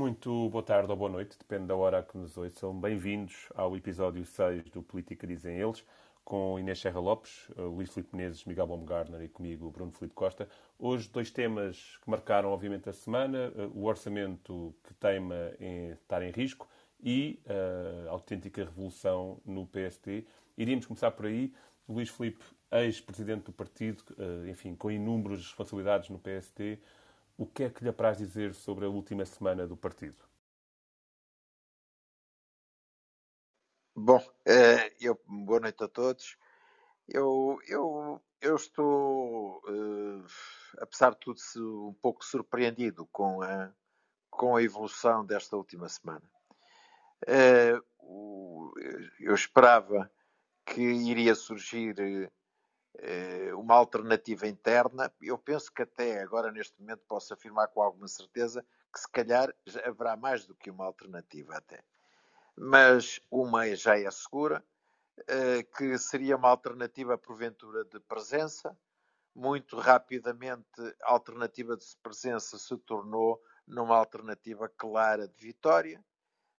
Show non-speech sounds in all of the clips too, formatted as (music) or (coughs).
Muito boa tarde ou boa noite, depende da hora que nos ouçam. Bem-vindos ao episódio 6 do Política Dizem Eles, com Inês Serra Lopes, eh, Luís Filipe Menezes, Miguel Baumgartner e comigo, Bruno Filipe Costa. Hoje, dois temas que marcaram, obviamente, a semana: eh, o orçamento que teima em estar em risco e eh, a autêntica revolução no PST. Iríamos começar por aí. Luís Filipe, ex-presidente do partido, enfim, com inúmeras responsabilidades no PST o que é que lhe apraz dizer sobre a última semana do partido? Bom, eh, eu, boa noite a todos. Eu, eu, eu estou, uh, apesar de tudo, um pouco surpreendido com a, com a evolução desta última semana. Uh, eu esperava que iria surgir eh, uma alternativa interna. Eu penso que até agora, neste momento, posso afirmar com alguma certeza que se calhar haverá mais do que uma alternativa até. Mas uma já é segura, eh, que seria uma alternativa, porventura, de presença. Muito rapidamente, a alternativa de presença se tornou numa alternativa clara de vitória.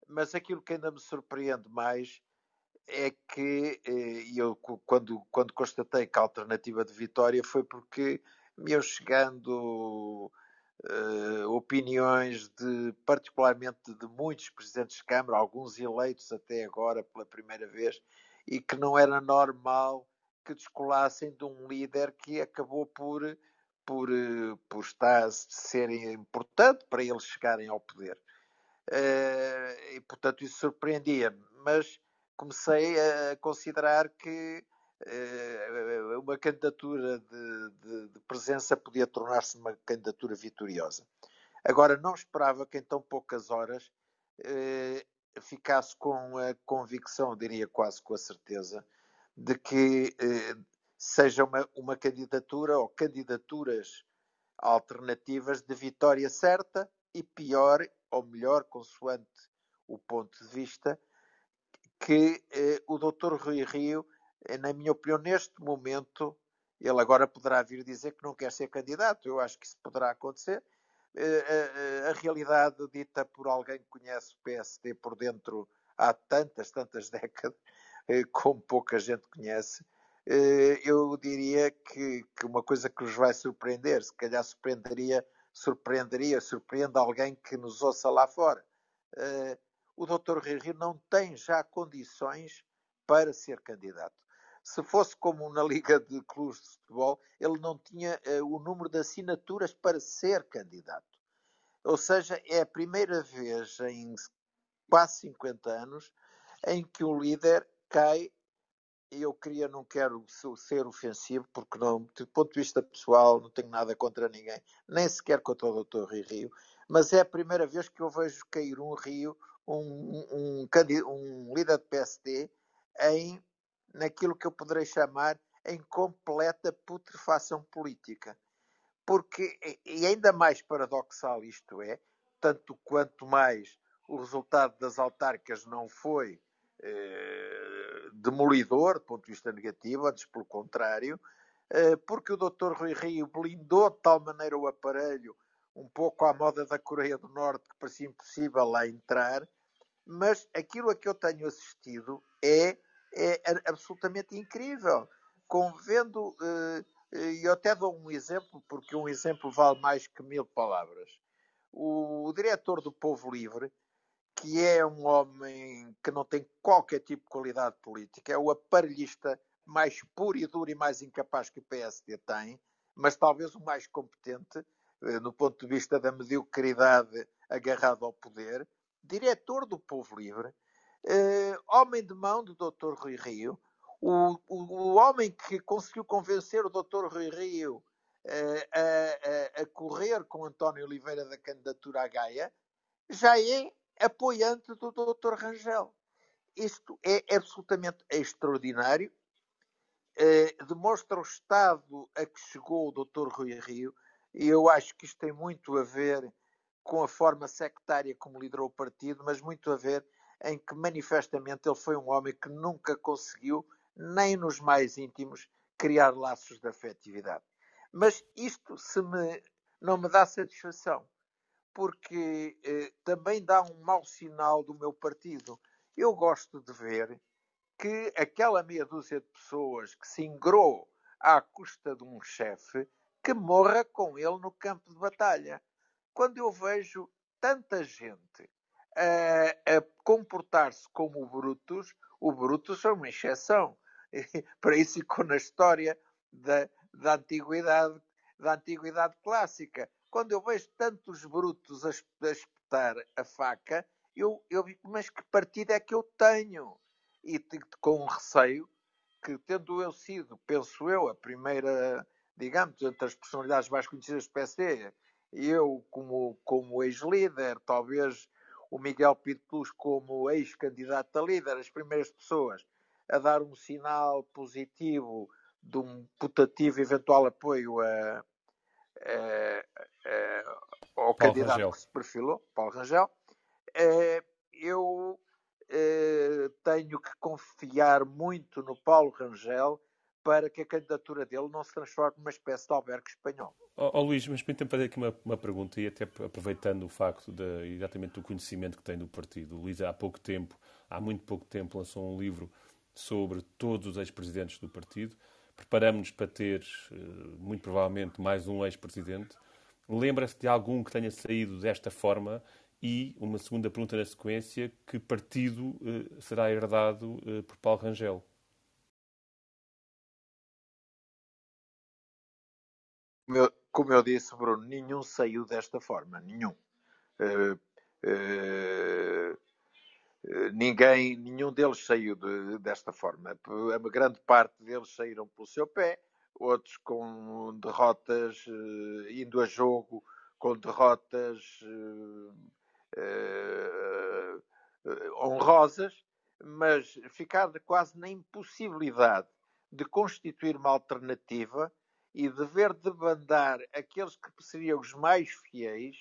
Mas aquilo que ainda me surpreende mais é que eh, eu, quando, quando constatei que a alternativa de vitória foi porque me iam chegando uh, opiniões de, particularmente de muitos presidentes de Câmara, alguns eleitos até agora pela primeira vez, e que não era normal que descolassem de um líder que acabou por, por, eh, por estar, ser importante para eles chegarem ao poder. Uh, e, portanto, isso surpreendia-me. Mas comecei a considerar que uh, uma candidatura de, de, de presença podia tornar-se uma candidatura vitoriosa. Agora, não esperava que em tão poucas horas uh, ficasse com a convicção, diria quase com a certeza, de que uh, seja uma, uma candidatura ou candidaturas alternativas de vitória certa e pior ou melhor, consoante o ponto de vista, que eh, o Dr. Rui Rio, eh, na minha opinião, neste momento, ele agora poderá vir dizer que não quer ser candidato. Eu acho que isso poderá acontecer. Eh, eh, a realidade dita por alguém que conhece o PSD por dentro há tantas, tantas (laughs) décadas, eh, como pouca gente conhece, eh, eu diria que, que, uma coisa que nos vai surpreender, se calhar surpreenderia, surpreenderia, surpreende alguém que nos ouça lá fora o Dr. Rui não tem já condições para ser candidato. Se fosse como na Liga de Clubes de Futebol, ele não tinha uh, o número de assinaturas para ser candidato. Ou seja, é a primeira vez em quase 50 anos em que o líder cai. Eu queria, não quero ser ofensivo, porque não, do ponto de vista pessoal, não tenho nada contra ninguém, nem sequer contra o Dr. Rui Rio, mas é a primeira vez que eu vejo cair um Rio um, um, um líder de PSD em naquilo que eu poderei chamar em completa putrefação política. Porque, e ainda mais paradoxal isto é, tanto quanto mais o resultado das autárquicas não foi eh, demolidor, do ponto de vista negativo, antes pelo contrário, eh, porque o Dr. Rui Rio blindou de tal maneira o aparelho, um pouco à moda da Coreia do Norte, que parecia impossível lá entrar, mas aquilo a que eu tenho assistido é, é absolutamente incrível. Convendo, eh, e eu até dou um exemplo, porque um exemplo vale mais que mil palavras. O, diretor do Povo Livre, que é um homem que não tem qualquer tipo de qualidade política, é o aparelhista mais puro e duro e mais incapaz que o PSD tem, mas talvez o mais competente, eh, no ponto de vista da mediocridade agarrado ao poder, diretor do Povo Livre, eh, homem de mão do Dr. Rui Rio, o, o, o, homem que conseguiu convencer o Dr. Rui Rio eh, a, a, a, correr com António Oliveira da candidatura à Gaia, já é apoiante do Dr. Rangel. Isto é absolutamente extraordinário. Eh, demonstra o estado a que chegou o Dr. Rui Rio, e eu acho que isto tem muito a ver com a forma sectária como liderou o partido, mas muito a ver em que manifestamente ele foi um homem que nunca conseguiu, nem nos mais íntimos, criar laços de afetividade. Mas isto se me, não me dá satisfação, porque eh, também dá um mau sinal do meu partido. Eu gosto de ver que aquela meia dúzia de pessoas que se ingrou à custa de um chefe que morra com ele no campo de batalha. Quando eu vejo tanta gente a, a comportar-se como o Brutus, o Brutus é uma exceção. (laughs) Para isso ficou na história da, da antiguidade, da antiguidade clássica. Quando eu vejo tantos brutos a, a espetar a faca, eu, eu digo, mas que partido é que eu tenho? E com receio que, tendo eu sido, penso eu, a primeira, digamos, entre as personalidades mais conhecidas do PSD, eu como, como ex-líder, talvez o Miguel Pitlus como ex-candidato a líder, as primeiras pessoas a dar um sinal positivo de um putativo eventual apoio a, a, a, ao Paulo candidato Rangel. que se perfilou, Paulo Rangel, eh, eu eh, tenho que confiar muito no Paulo Rangel para que a candidatura dele não se transforme numa espécie de albergue espanhol. Oh, oh Luís, mas permita-me fazer aqui uma, uma, pergunta e até aproveitando o facto de, exatamente do conhecimento que tem do partido. O Luís há pouco tempo, há muito pouco tempo, lançou um livro sobre todos os ex-presidentes do partido. Preparamos-nos para ter, eh, muito provavelmente, mais um ex-presidente. Lembra-se de algum que tenha saído desta forma? E uma segunda pergunta na sequência: que partido eh, será herdado eh, por Paulo Rangel? Meu, como eu disse, Bruno, nenhum saiu desta forma, nenhum. Uh, uh, ninguém, nenhum deles saiu de, desta forma. A grande parte deles saíram pelo seu pé, outros com derrotas, uh, indo a jogo com derrotas honrosas, mas ficar quase na impossibilidade de constituir uma alternativa e dever debandar aqueles que seriam os mais fiéis,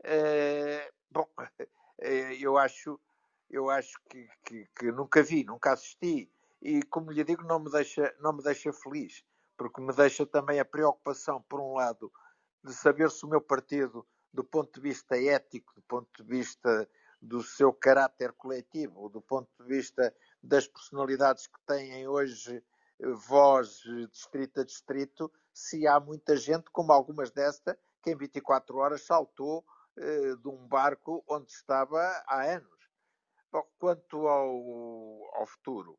uh, bom, uh, (laughs) eu acho, eu acho que, que, que, nunca vi, nunca assisti. E como lhe digo, não me, deixa, não me deixa feliz, porque me deixa também a preocupação, por um lado, de saber se o meu partido, do ponto de vista ético, do ponto de vista do seu caráter coletivo, do ponto de vista das personalidades que têm hoje voz distrito a distrito, se há muita gente, como algumas desta, que em 24 horas saltou eh, de um barco onde estava há anos. Bom, quanto ao, ao futuro,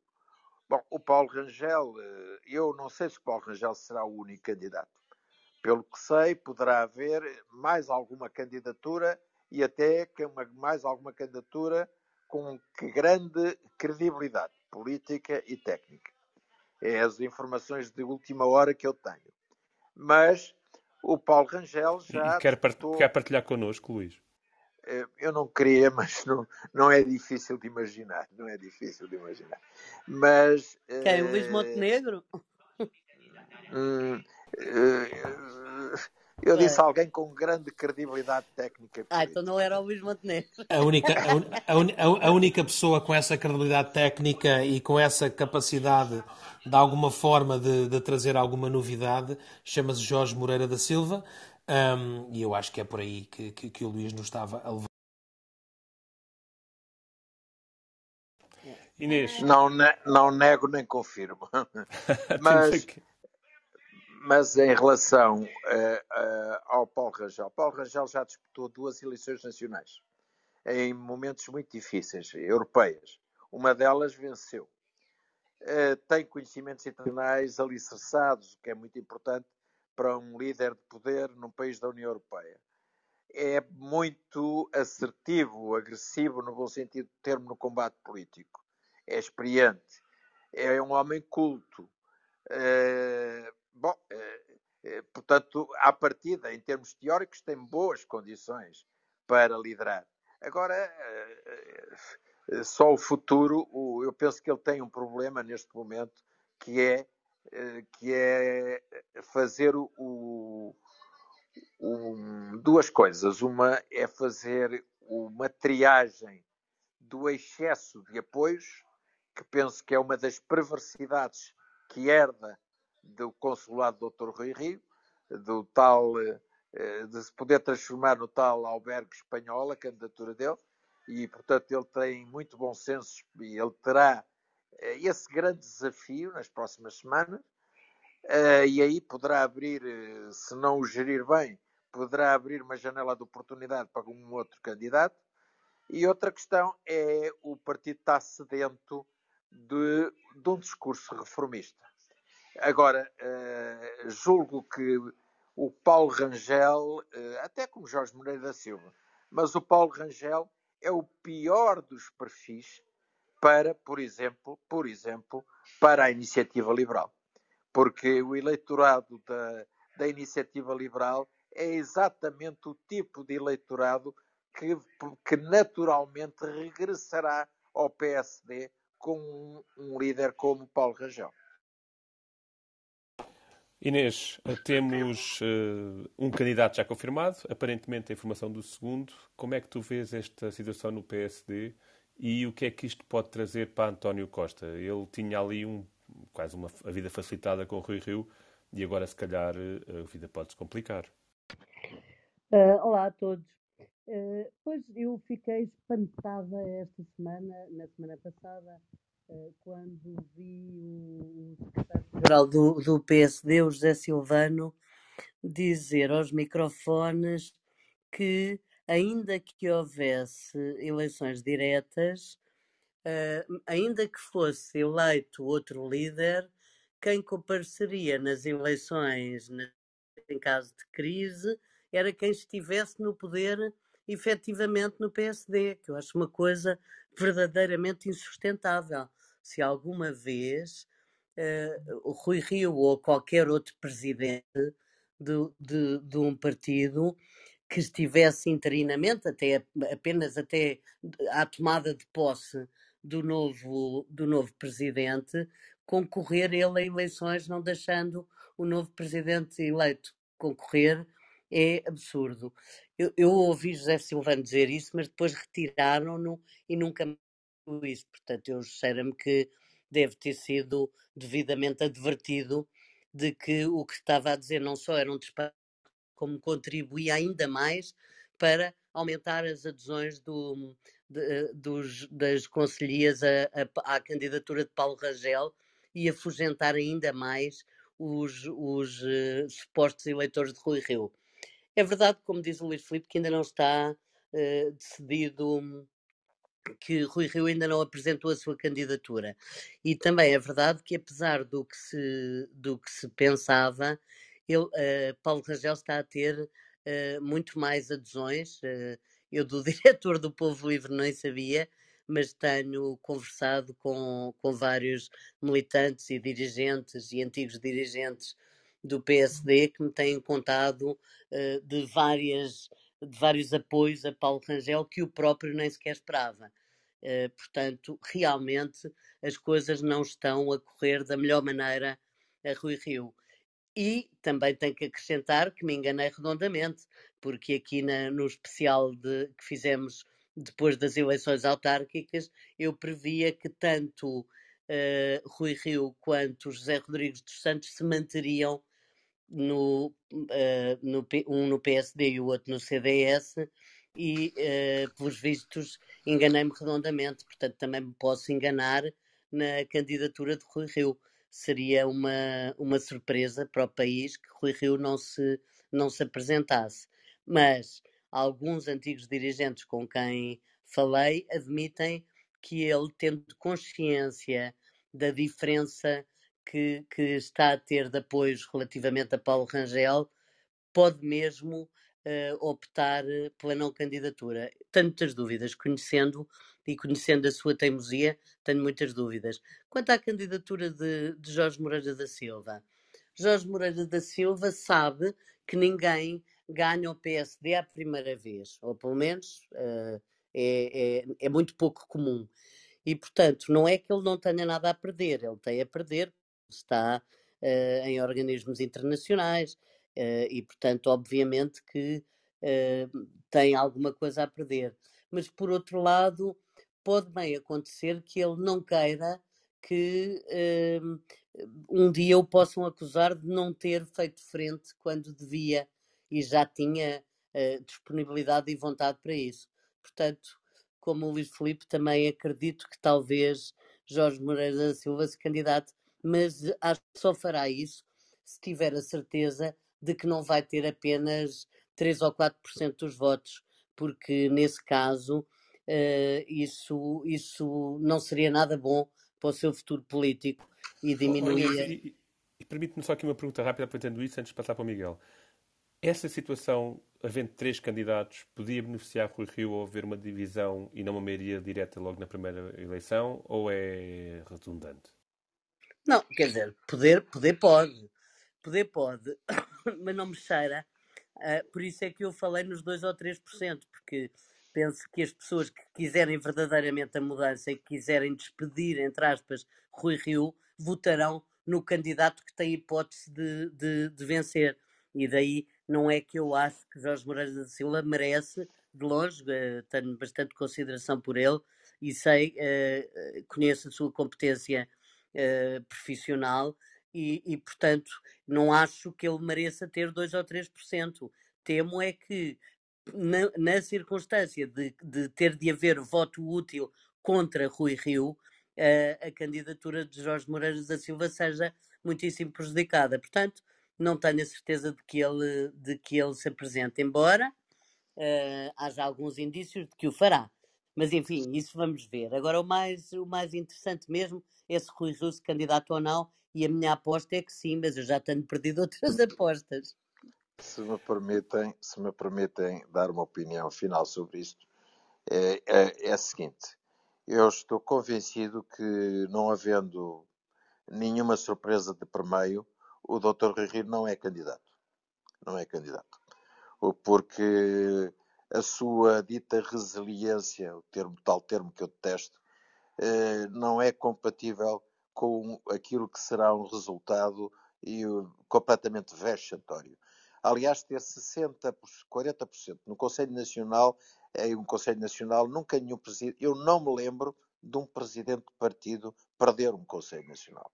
bom, o Paulo Rangel, eh, eu não sei se o Paulo Rangel será o único candidato. Pelo que sei, poderá haver mais alguma candidatura e até que uma, mais alguma candidatura com grande credibilidade política e técnica. É as informações de última hora que eu tenho. Mas o Paulo Rangel já. E quer, disputou... quer partilhar connosco, Luís? Eh, eu não queria, (laughs) mas não, não é difícil de imaginar. Não é difícil de imaginar. Mas. Quem? O Luís Montenegro? Hum, uh, eu disse é. alguém com grande credibilidade técnica. Ah, então não era o Luís Montenegro. A única, a, a, a, única pessoa com essa credibilidade técnica e com essa capacidade de alguma forma de, de trazer alguma novidade chama-se Jorge Moreira da Silva um, e eu acho que é por aí que, que, que o Luís nos estava a levar. Inês. Não, ne não nego nem confirmo. (laughs) Mas mas em relação uh, uh, ao Paulo Rangel, Paulo Rangel já disputou duas eleições nacionais em momentos muito difíceis, europeias. Uma delas venceu. Uh, tem conhecimentos internacionais alicerçados, o que é muito importante para um líder de poder num país da União Europeia. É muito assertivo, agressivo, no bom sentido do termo, no combate político. É experiente. É um homem culto. Uh, Bom, eh, eh, portanto, à partida, em termos teóricos, tem boas condições para liderar. Agora, eh, só o futuro, eu penso que ele tem um problema neste momento, que é, que é fazer o, o, duas coisas. Uma é fazer uma triagem do excesso de apoios, que penso que é uma das perversidades que herda do consulado do Dr. Rui Rio, do tal eh, de se poder transformar no tal albergue espanhol, a candidatura dele, e portanto ele tem muito bom senso e ele terá eh, esse grande desafio nas próximas semanas, e aí poderá abrir, se não o gerir bem, poderá abrir uma janela de oportunidade para um outro candidato. E outra questão é o partido está sedento de, de um discurso reformista. Agora, uh, julgo que o Paulo Rangel, uh, até como Jorge Moreira da Silva, mas o Paulo Rangel é o pior dos perfis para, por exemplo, por exemplo, para a iniciativa liberal. Porque o eleitorado da, da iniciativa liberal é exatamente o tipo de eleitorado que, que naturalmente regressará ao PSD com um, um líder como Paulo Rangel. Inês, temos uh, um candidato já confirmado, aparentemente a informação do segundo. Como é que tu vês esta situação no PSD e o que é que isto pode trazer para António Costa? Ele tinha ali um, quase uma, a vida facilitada com o Rui Rio e agora, se calhar, eh, a vida pode se complicar. Uh, olá a todos. Uh, pois eu fiquei espantada esta semana, na semana passada, quando vi o, secretário-geral do, do PSD, o José Silvano, dizer aos microfones que, ainda que houvesse eleições diretas, uh, ainda que fosse eleito outro líder, quem compareceria nas eleições, em caso de crise, era quem estivesse no poder efetivamente no PSD, que eu acho uma coisa verdadeiramente insustentável. Se alguma vez uh, o Rui Rio ou qualquer outro presidente de, de, de, um partido que estivesse interinamente, até, apenas até à tomada de posse do novo, do novo presidente, concorrer ele a eleições, não deixando o novo presidente eleito concorrer, é absurdo. Eu, eu ouvi José Silvano dizer isso, mas depois retiraram-no e nunca isso. Portanto, eu cheiro-me que deve ter sido devidamente advertido de que o que estava a dizer não só era um disparate, como contribuía ainda mais para aumentar as adesões do, de, dos, das conselhias à candidatura de Paulo Rangel e afugentar ainda mais os, os uh, supostos eleitores de Rui Rio. É verdade, como diz o Luís Filipe, que ainda não está uh, decidido que Rui Rio ainda não apresentou a sua candidatura. E também é verdade que, apesar do que se, do que se pensava, ele, uh, Paulo Rangel está a ter uh, muito mais adesões. Uh, eu, do (laughs) diretor do Povo Livre, nem sabia, mas tenho conversado com, com vários militantes e dirigentes e antigos dirigentes do PSD que me têm contado de, várias, de vários apoios a Paulo Rangel que o próprio nem sequer esperava. Uh, portanto, realmente as coisas não estão a correr da melhor maneira a Rui Rio. E também tenho que acrescentar que me enganei redondamente, porque aqui na, no especial de, que fizemos depois das eleições autárquicas, eu previa que tanto uh, Rui Rio quanto José Rodrigues dos Santos se manteriam no, uh, no, um no PSD e o outro no CDS, e, uh, pelos vistos, enganei-me redondamente. Portanto, também me posso enganar na candidatura de Rui Rio. Seria uma, uma surpresa para o país que Rui Rio não se, não se apresentasse. Mas alguns antigos dirigentes com quem falei admitem que ele, tendo consciência da diferença que, que está a ter de apoios relativamente a Paulo Rangel pode mesmo uh, optar eh, pela não candidatura. Tenho muitas dúvidas, conhecendo e conhecendo a sua teimosia, tenho muitas dúvidas. Quanto à candidatura de, de Jorge Moreira da Silva, Jorge Moreira da Silva sabe que ninguém ganha o PSD à primeira vez, ou pelo menos uh, é, é, é muito pouco comum. E, portanto, não é que ele não tenha nada a perder, ele tem a perder está uh, em organismos internacionais uh, e, portanto, obviamente que uh, tem alguma coisa a perder. Mas, por outro lado, pode bem acontecer que ele não queira que um dia o possam acusar de não ter feito frente quando devia e já tinha disponibilidade e vontade para isso. Portanto, como o Luís Filipe, também acredito que talvez Jorge Moreira da Silva se candidate, mas acho que só fará isso se tiver a certeza de que não vai ter apenas 3 ou 4% dos votos, porque nesse caso uh, isso, isso não seria nada bom para o seu futuro político e diminuía. e, e permite-me só aqui uma pergunta rápida aproveitando isso antes de passar para o Miguel. Essa situação, havendo três candidatos, podia beneficiar Rui Rio ao haver uma divisão e não uma maioria direta logo na primeira eleição, ou é redundante? Não, quer dizer, poder, poder pode. Poder pode, (coughs) mas não me cheira. Uh, por isso é que eu falei nos 2 ou 3%, porque penso que as pessoas que quiserem verdadeiramente a mudança e que quiserem despedir, entre aspas, Rui Rio, votarão no candidato que tem hipótese de, de, de vencer. E daí não é que eu acho que Jorge Moreira da Silva merece, de longe, uh, tenho bastante consideração por ele e sei, uh, conheço a sua competência uh, profissional e, e, portanto, não acho que ele mereça ter 2 ou 3%. Temo é que, na, na circunstância de, de, ter de haver voto útil contra Rui Rio, a, a candidatura de Jorge Moreira da Silva seja muitíssimo prejudicada. Portanto, não tenho a certeza de que ele, de que ele se apresente, embora uh, haja alguns indícios de que o fará. Mas enfim, isso vamos ver. Agora, o mais, o mais interessante mesmo é se Rui se candidato ou não, e a minha aposta é que sim, mas eu já tenho perdido (laughs) outras apostas. Se me permitem, se me permitem dar uma opinião final sobre isto, é, é, é a seguinte: eu estou convencido que, não havendo nenhuma surpresa de permeio, o Dr. Rui não é candidato. Não é candidato. Porque a sua dita resiliência, o termo, tal termo que eu detesto, eh, não é compatível com aquilo que será um resultado e completamente vexatório. Aliás, ter 60%, 40% no Conselho Nacional em um Conselho Nacional, nunca nenhum presidente, eu não me lembro de um presidente de partido perder um Conselho Nacional.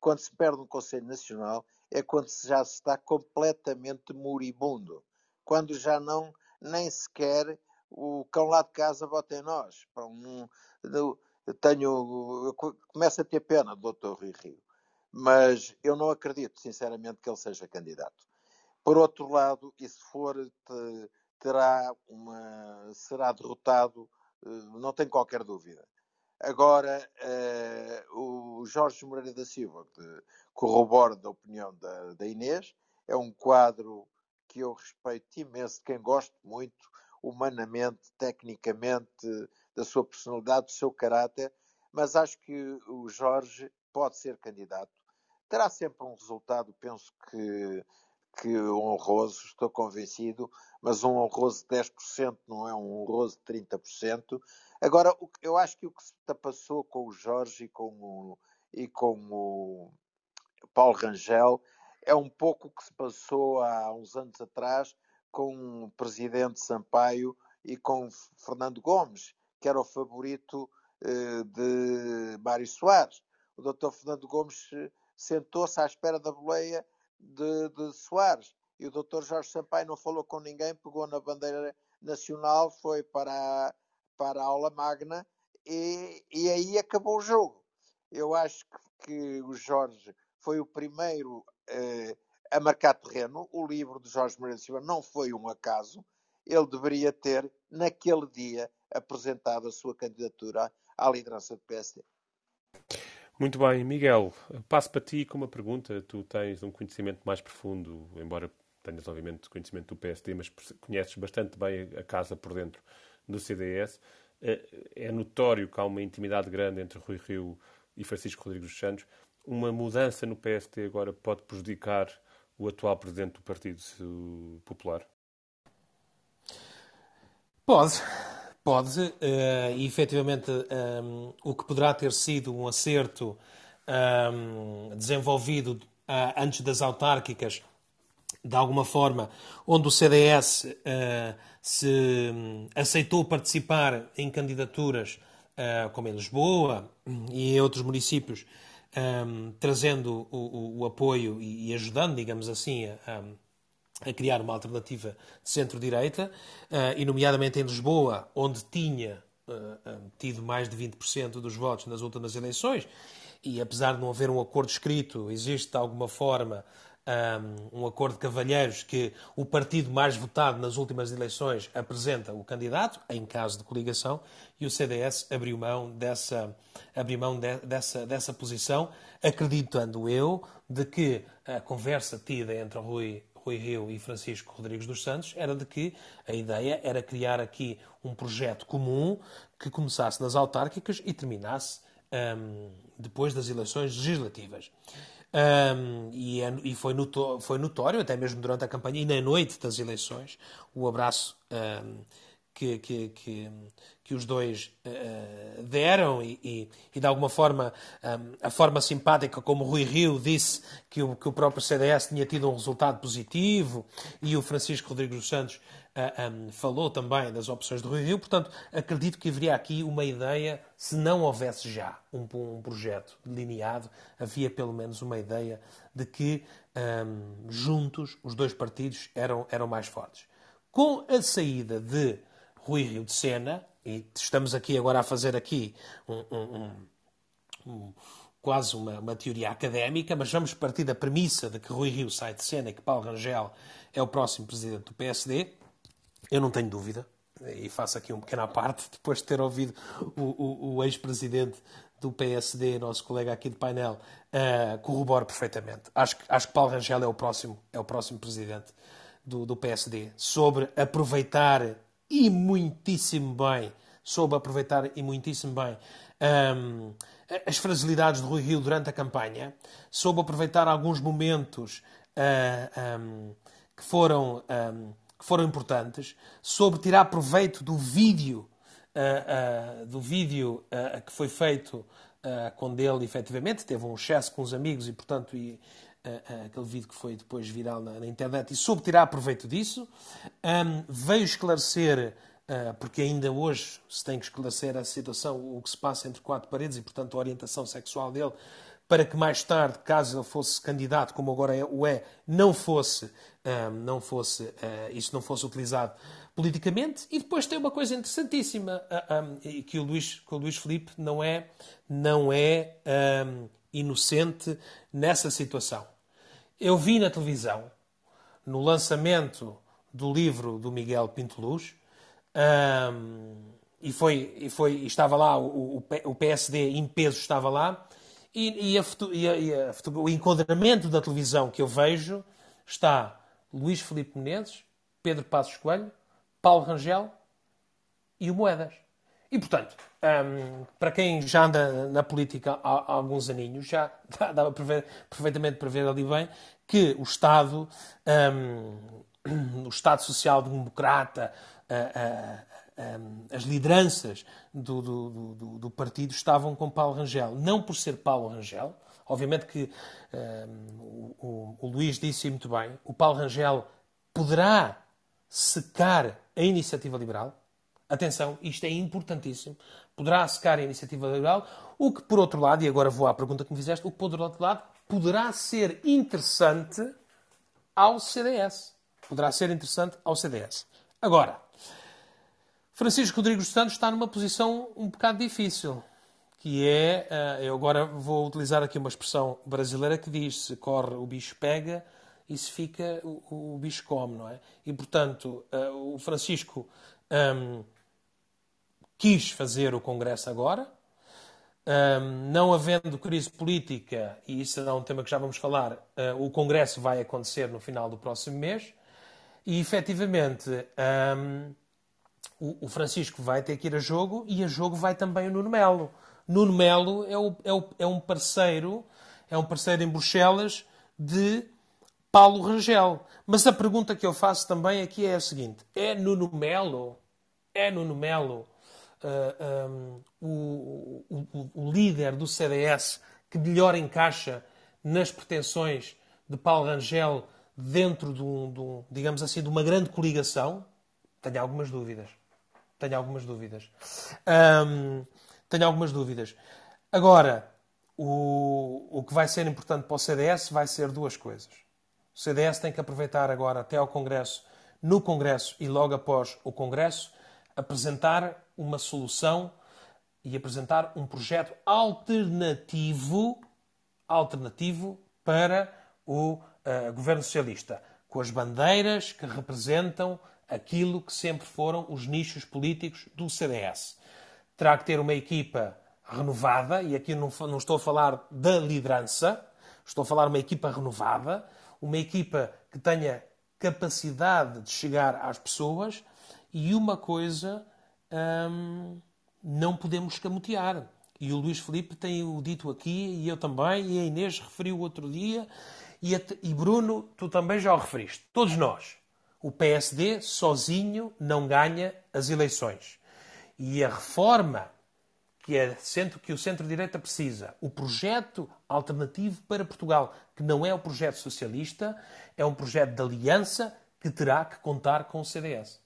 Quando se perde um Conselho Nacional é quando já se está completamente moribundo, quando já não nem sequer o cão lá de casa vota em nós. eu tenho, eu começo a ter pena do Dr. Rui Rio, mas eu não acredito, sinceramente, que ele seja candidato. Por outro lado, e se for terá uma, será derrotado, eh, não tem qualquer dúvida. Agora, uh, o Jorge Moreira da Silva, que corrobora da opinião da, da, Inês, é um quadro que eu respeito imenso, de quem gosto muito, humanamente, tecnicamente, da sua personalidade, do seu caráter, mas acho que o Jorge pode ser candidato. Terá sempre um resultado, penso que que honroso, estou convencido, mas um honroso de 10% não é um honroso de 30%. Agora, eu acho que o que se passou com o Jorge e com o, e com o Paulo Rangel é um pouco o que se passou há uns anos atrás com o presidente Sampaio e com Fernando Gomes, que era o favorito eh, de Mário Soares. O doutor Fernando Gomes eh, sentou-se à espera da boleia de, de Soares. E o Dr. Jorge Sampaio não falou com ninguém, pegou na bandeira nacional, foi para a, para a aula magna e, e aí acabou o jogo. Eu acho que, o Jorge foi o primeiro a marcar terreno. O livro de Jorge Moreira Silva não foi um acaso. Ele deveria ter, naquele dia, apresentado a sua candidatura à liderança do PSD. Muito bem, Miguel, passo para ti com uma pergunta. Tu tens um conhecimento mais profundo, embora tenhas, obviamente, conhecimento do PSD, mas conheces bastante bem a casa por dentro do CDS. Eh, é notório que há uma intimidade grande entre Rui Rio e Francisco Rodrigues dos Santos. Uma mudança no PSD agora pode prejudicar o atual presidente do Partido Popular? Pode. Pode, uh, e efetivamente um, ehm, o que poderá ter sido um acerto um, ehm, desenvolvido uh, antes das autárquicas, de alguma forma, onde o CDS uh, eh, se um, aceitou participar em candidaturas, como em Lisboa e em outros municípios, ehm, trazendo o, o, o, apoio e, e, ajudando, digamos assim, a, a criar uma alternativa de centro-direita, e nomeadamente em Lisboa, onde tinha tido mais de 20% dos votos nas últimas eleições, e apesar de não haver um acordo escrito, existe de alguma forma um, acordo de cavalheiros que o partido mais votado nas últimas eleições apresenta o candidato, em caso de coligação, e o CDS abriu mão dessa, abriu mão de, dessa, dessa posição, acreditando eu de que a conversa tida entre Rui, Rui Rio e Francisco Rodrigues dos Santos era de que a ideia era criar aqui um projeto comum que começasse nas autárquicas e terminasse um, depois das eleições legislativas. Um, e, é, e foi, notório, foi, notório, até mesmo durante a campanha e na noite das eleições, o abraço um, que, que, que, que, os dois uh, deram e, e, e, de alguma forma, um, a forma simpática como Rui Rio disse que o, que o próprio CDS tinha tido um resultado positivo e o Francisco Rodrigues dos Santos um, falou também das opções do Rui Rio, portanto, acredito que haveria aqui uma ideia, se não houvesse já um, um projeto delineado, havia pelo menos uma ideia de que um, juntos os dois partidos eram, eram mais fortes. Com a saída de Rui Rio de Sena, e estamos aqui agora a fazer aqui um, um quase uma, uma, teoria académica, mas vamos partir da premissa de que Rui Rio sai de cena e que Paulo Rangel é o próximo presidente do PSD. Eu não tenho dúvida, e faço aqui um pequeno à parte, (laughs) depois de ter ouvido o, o, o ex-presidente do PSD, nosso colega aqui de painel, uh, corroboro perfeitamente. Acho, acho que Paulo Rangel é o próximo, é o próximo presidente do, do PSD. Sobre aproveitar e muitíssimo bem, soube aproveitar e muitíssimo bem um, as fragilidades de Rui Rio durante a campanha, soube aproveitar alguns momentos uh, ah, um, que foram. Um, que foram importantes, sobre tirar proveito do vídeo, uh, uh, do vídeo que foi feito quando ele efetivamente teve um excesso com os amigos e, portanto, e, aquele vídeo que foi depois viral na, na, internet, e soube tirar proveito disso. Um, veio esclarecer porque ainda hoje se tem que esclarecer a situação, o que se passa entre quatro paredes e, portanto, a orientação sexual dele, para que mais tarde, caso ele fosse candidato, como agora é, o é, não fosse, um, não fosse uh, isso não fosse utilizado politicamente. E depois tem uma coisa interessantíssima, uh, um, que o Luís, que o Luís Felipe não é, não é um, inocente nessa situação. Eu vi na televisão, no lançamento do livro do Miguel Pinto Luz, e foi, e foi estava lá, o, o PSD em peso estava lá, e, e, a, e, a, e a, o enquadramento da televisão que eu vejo está Luís Filipe Menezes, Pedro Passos Coelho, Paulo Rangel e o Moedas. E, portanto, um, para quem já anda na política há, há alguns aninhos, já (laughs) prever, perfeitamente para ver ali bem que o Estado, um, o Estado social-democrata, as lideranças do, do, do, do, partido estavam com Paulo Rangel. Não por ser Paulo Rangel, obviamente que um, o, o, Luís disse muito bem, o Paulo Rangel poderá secar a iniciativa liberal. Atenção, isto é importantíssimo. Poderá secar a iniciativa liberal, o que, por outro lado, e agora vou à pergunta que me fizeste, o que, por outro lado, poderá ser interessante ao CDS. Poderá ser interessante ao CDS. Agora, Francisco Rodrigues Santos está numa posição um bocado difícil, que é, eh, eu agora vou utilizar aqui uma expressão brasileira que diz se corre o bicho pega e se fica o, o bicho come, não é? E, portanto, eh, o Francisco um, quis fazer o Congresso agora, um, não havendo crise política, e isso é um tema que já vamos falar, uh, o Congresso vai acontecer no final do próximo mês, e efetivamente... Um, o, Francisco vai ter que ir a jogo e a jogo vai também o Nuno Melo. Nuno Melo é, o, é, o, é um parceiro, é um parceiro em Bruxelas de Paulo Rangel. Mas a pergunta que eu faço também aqui é a seguinte: é Nuno Melo, é Nuno Melo uh, um, o, o, o, líder do CDS que melhor encaixa nas pretensões de Paulo Rangel dentro de, um, de um, digamos assim, de uma grande coligação? Tenho algumas dúvidas. Tenho algumas dúvidas. Um, tenho algumas dúvidas. Agora, o, o que vai ser importante para o CDS vai ser duas coisas. O CDS tem que aproveitar agora até ao Congresso, no Congresso e logo após o Congresso, apresentar uma solução e apresentar um projeto alternativo, alternativo para o uh, governo socialista, com as bandeiras que representam aquilo que sempre foram os nichos políticos do CDS. Terá que ter uma equipa renovada, e aqui não, não estou a falar da liderança, estou a falar de uma equipa renovada, uma equipa que tenha capacidade de chegar às pessoas e uma coisa hum, não podemos escamotear. E o Luís Felipe tem o dito aqui, e eu também, e a Inês referiu outro dia, e, a, e Bruno, tu também já o referiste. Todos nós. O PSD sozinho não ganha as eleições. E a reforma que, é centro, que o centro-direita precisa, o projeto alternativo para Portugal, que não é o projeto socialista, é um projeto de aliança que terá que contar com o CDS.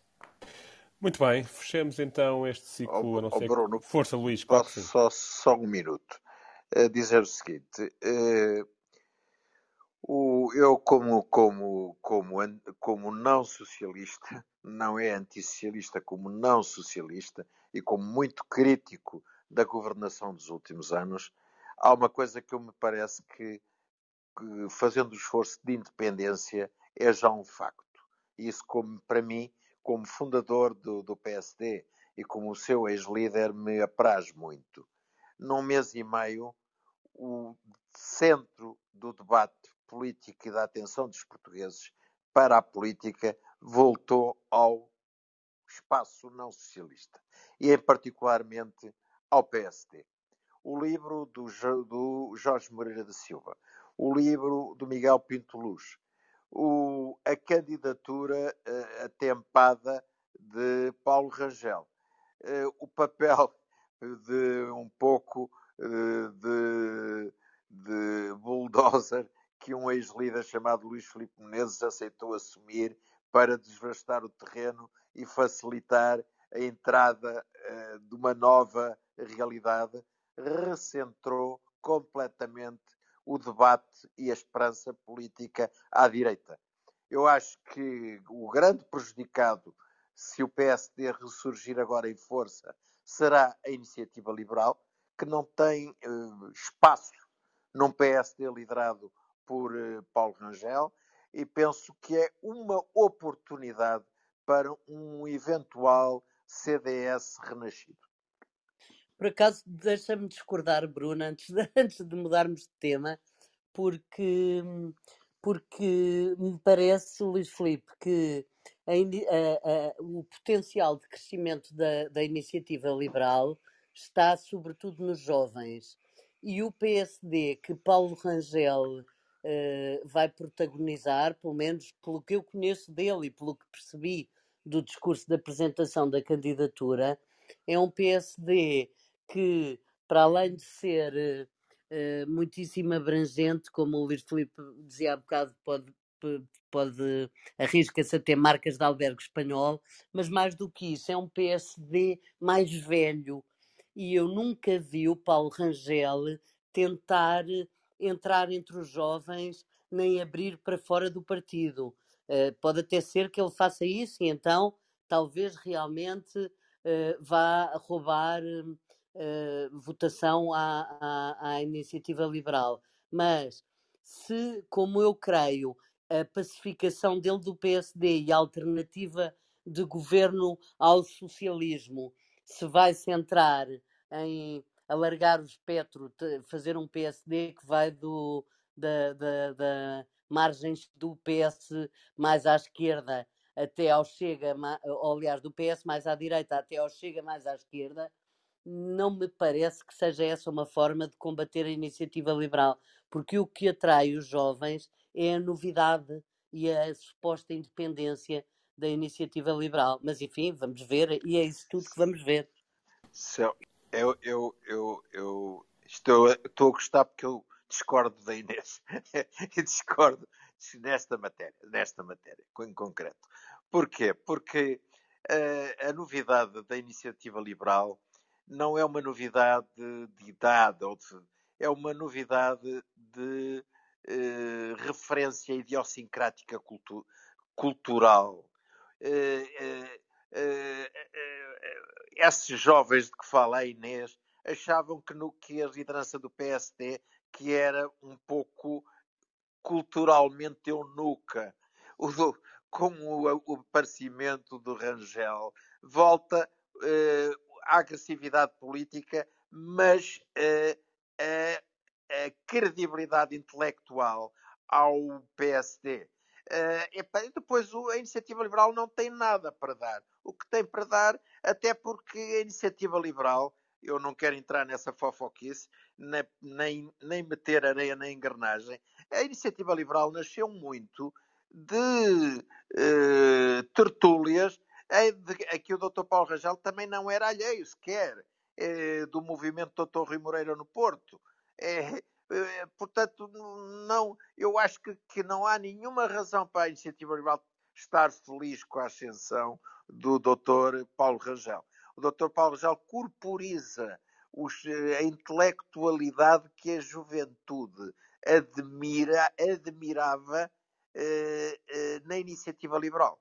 Muito bem, fechemos então este ciclo, oh, não oh, Bruno, Força, Luís. Posso só, só um minuto. Uh, dizer o seguinte. Uh, o, eu, como, como, como, como não socialista, não é antissocialista, como não socialista e como muito crítico da governação dos últimos anos, há uma coisa que eu me parece que, que fazendo o esforço de independência é já um facto. Isso, como para mim, como fundador do, do PSD e como seu ex-líder, me apraz muito. Num mês e meio, o centro do debate político e da atenção dos portugueses para a política voltou ao espaço não socialista e, em particularmente, ao PSD. O livro do, do Jorge Moreira da Silva, o livro do Miguel Pinto Luz, o, a candidatura uh, atempada de Paulo Rangel, uh, o papel de um pouco uh, de, de bulldozer que um ex-líder chamado Luís Filipe Menezes aceitou assumir para desvastar o terreno e facilitar a entrada de uma nova realidade, recentrou completamente o debate e a esperança política à direita. Eu acho que o grande prejudicado, se o PSD ressurgir agora em força, será a iniciativa liberal, que não tem uh, espaço num PSD liderado por uh, Paulo Rangel, e penso que é uma oportunidade para um eventual CDS renascido. Por acaso, deixa-me discordar, Bruno, antes de, (laughs) antes de mudarmos de tema, porque, porque me parece, Luís Filipe, que a, a, a, o potencial de crescimento da, da iniciativa liberal está sobretudo nos jovens. E o PSD que Paulo Rangel uh, vai protagonizar, pelo menos pelo que eu conheço dele e pelo que percebi do discurso de apresentação da candidatura, é um PSD que, para além de ser uh, muitíssimo abrangente, como o Luís Filipe dizia há bocado, pode, pode arrisca-se a ter marcas de albergue espanhol, mas mais do que isso, é um PSD mais velho. E eu nunca vi o Paulo Rangel tentar entrar entre os jovens nem abrir para fora do partido. Uh, pode até ser que ele faça isso e então talvez realmente uh, vá roubar uh, votação à, à, à, iniciativa liberal. Mas se, como eu creio, a pacificação dele do PSD e a alternativa de governo ao socialismo se vai centrar em alargar o espectro, fazer um PSD que vai do, da, da, da margens do PS mais à esquerda até ao Chega, ou, aliás, do PS mais à direita até ao Chega mais à esquerda, não me parece que seja essa uma forma de combater a iniciativa liberal, porque o que atrai os jovens é a novidade e a suposta independência da iniciativa liberal. Mas enfim, vamos ver, e é isso tudo que vamos ver. Eu, eu, eu, eu estou, estou a gostar porque eu discordo da Inês. (laughs) e discordo nesta matéria, nesta matéria, em concreto. Porquê? Porque uh, a novidade da iniciativa liberal não é uma novidade de idade, ou de, é uma novidade de eh, referência idiosincrática cultu cultural. Eh, eh, eh, eh, esses jovens de que fala a Inês achavam que, no, que a liderança do PSD que era um pouco culturalmente eunuca. O, com o, o aparecimento do Rangel, volta à agressividade política, mas uh, a, a, credibilidade intelectual ao PSD. Uh, e depois a iniciativa liberal não tem nada para dar. O que tem para dar, até porque a iniciativa liberal, eu não quero entrar nessa fofoquice, nem, nem, nem meter areia na engrenagem, a iniciativa liberal nasceu muito de uh, tertúlias a que o Dr. Paulo Rangel também não era alheio sequer é, do movimento Dr. Rui Moreira no Porto. É, é, portanto, não, eu acho que, que, não há nenhuma razão para a iniciativa liberal estar feliz com a ascensão do Dr. Paulo Rangel. O Dr. Paulo Rangel corporiza os, a intelectualidade que a juventude admira, admirava eh, eh, na iniciativa liberal.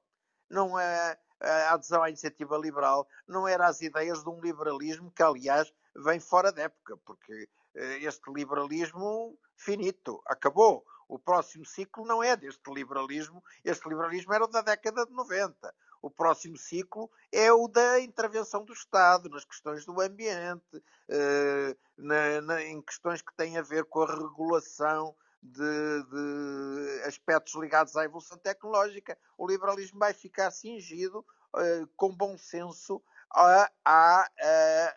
Não é a adesão à iniciativa liberal não era as ideias de um liberalismo que, aliás, vem fora da época, porque eh, este liberalismo finito, acabou. O próximo ciclo não é deste liberalismo, este liberalismo era da década de 90. O próximo ciclo é o da intervenção do Estado nas questões do ambiente, na, na, em questões que têm a ver com a regulação de, de, aspectos ligados à evolução tecnológica. O liberalismo vai ficar cingido uh, com bom senso à, à, à,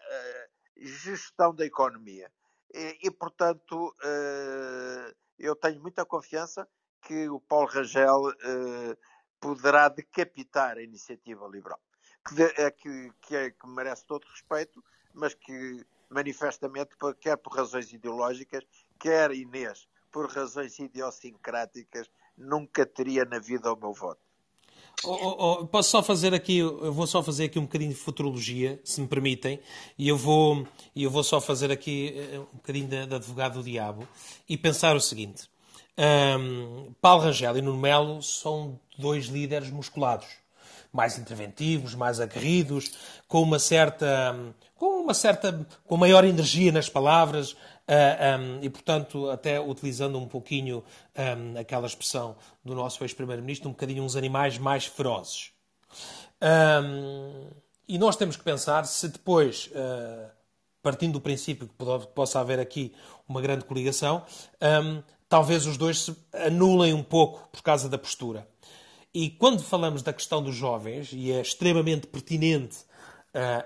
gestão da economia. E, e portanto, uh, eu tenho muita confiança que o Paulo Rangel uh, poderá decapitar a iniciativa liberal, que, de, que, que, é, que merece todo respeito, mas que manifestamente, quer por razões ideológicas, quer Inês por razões idiosincráticas, nunca teria na vida o meu voto. Oh, oh, oh, posso só fazer aqui, eu vou só fazer aqui um bocadinho de futurologia, se me permitem, e eu vou, eu vou só fazer aqui eh, um bocadinho de, de advogado do diabo e pensar o seguinte: um, Paulo Rangel e Nuno Melo são dois líderes musculados, mais interventivos, mais aguerridos, com uma certa, com uma certa, com maior energia nas palavras, Uh, ah, um, e, portanto, até utilizando um pouquinho um, aquela expressão do nosso ex-primeiro-ministro, um bocadinho uns animais mais ferozes. Um, e nós temos que pensar se depois, uh, partindo do princípio que possa haver aqui uma grande coligação, talvez os dois se anulem um pouco por causa da postura. E quando falamos da questão dos jovens, e é extremamente pertinente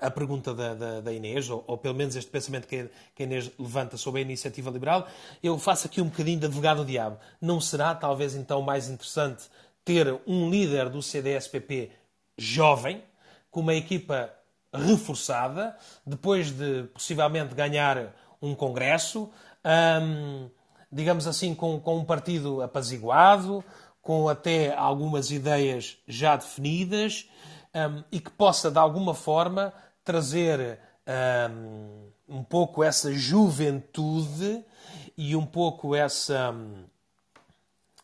a pergunta da, da, da Inês, ou, ou, pelo menos este pensamento que que a Inês levanta sobre a iniciativa liberal, eu faço aqui um bocadinho de advogado do diabo. Não será talvez então mais interessante ter um líder do CDS-PP jovem, com uma equipa reforçada, depois de possivelmente ganhar um congresso, digamos assim, com, com um partido apaziguado, com até algumas ideias já definidas, um, e que possa, de alguma forma, trazer um, um pouco essa juventude e um pouco essa,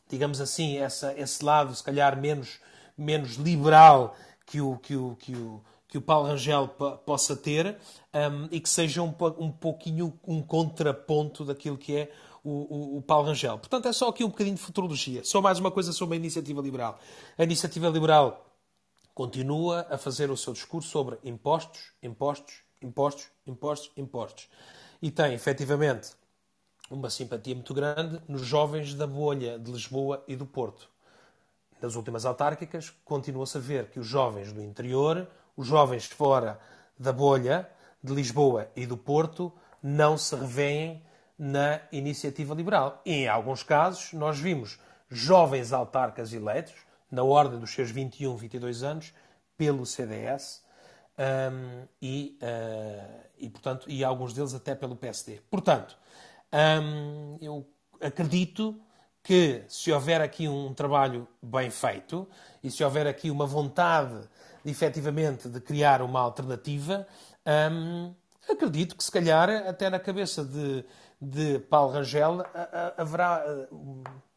digamos assim, essa, esse lado, se calhar, menos, menos liberal que o, que o, que o, que o Paulo Rangel possa ter um, e que seja um, um pouquinho um contraponto daquilo que é o, o, o, Paulo Rangel. Portanto, é só aqui um bocadinho de futurologia. Só mais uma coisa sobre a iniciativa liberal. A iniciativa liberal continua a fazer o seu discurso sobre impostos, impostos, impostos, impostos, impostos. E tem, efetivamente, uma simpatia muito grande nos jovens da bolha de Lisboa e do Porto. Nas últimas autárquicas, continua-se a ver que os jovens do interior, os jovens fora da bolha de Lisboa e do Porto, não se revêem na iniciativa liberal. E, em alguns casos, nós vimos jovens autarcas eleitos, na ordem dos seus 21, 22 anos, pelo CDS um, e, uh, e, portanto, e alguns deles até pelo PSD. Portanto, um, eu acredito que se houver aqui um trabalho bem feito e se houver aqui uma vontade de, efetivamente de criar uma alternativa, um, acredito que se calhar até na cabeça de, de Paulo Rangel, haverá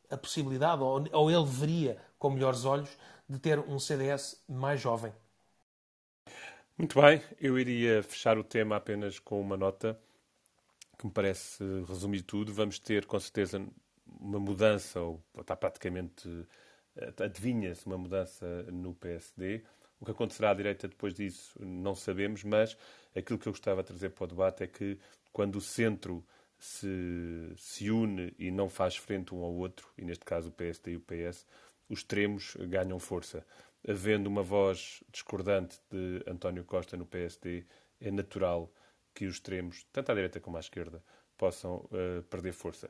a possibilidade, ou ele veria com melhores olhos, de ter um CDS mais jovem. Muito bem, eu iria fechar o tema apenas com uma nota que me parece resumir tudo. Vamos ter, com certeza, uma mudança, ou está praticamente, eh, adivinha-se uma mudança no PSD. O que acontecerá à direita depois disso não sabemos, mas aquilo que eu gostava de trazer para o debate é que quando o centro se, se une e não faz frente um ao outro, e neste caso o PSD e o PS, os extremos ganham força. Havendo uma voz discordante de António Costa no PSD, é natural que os extremos, tanto à direita como à esquerda, possam uh, perder força.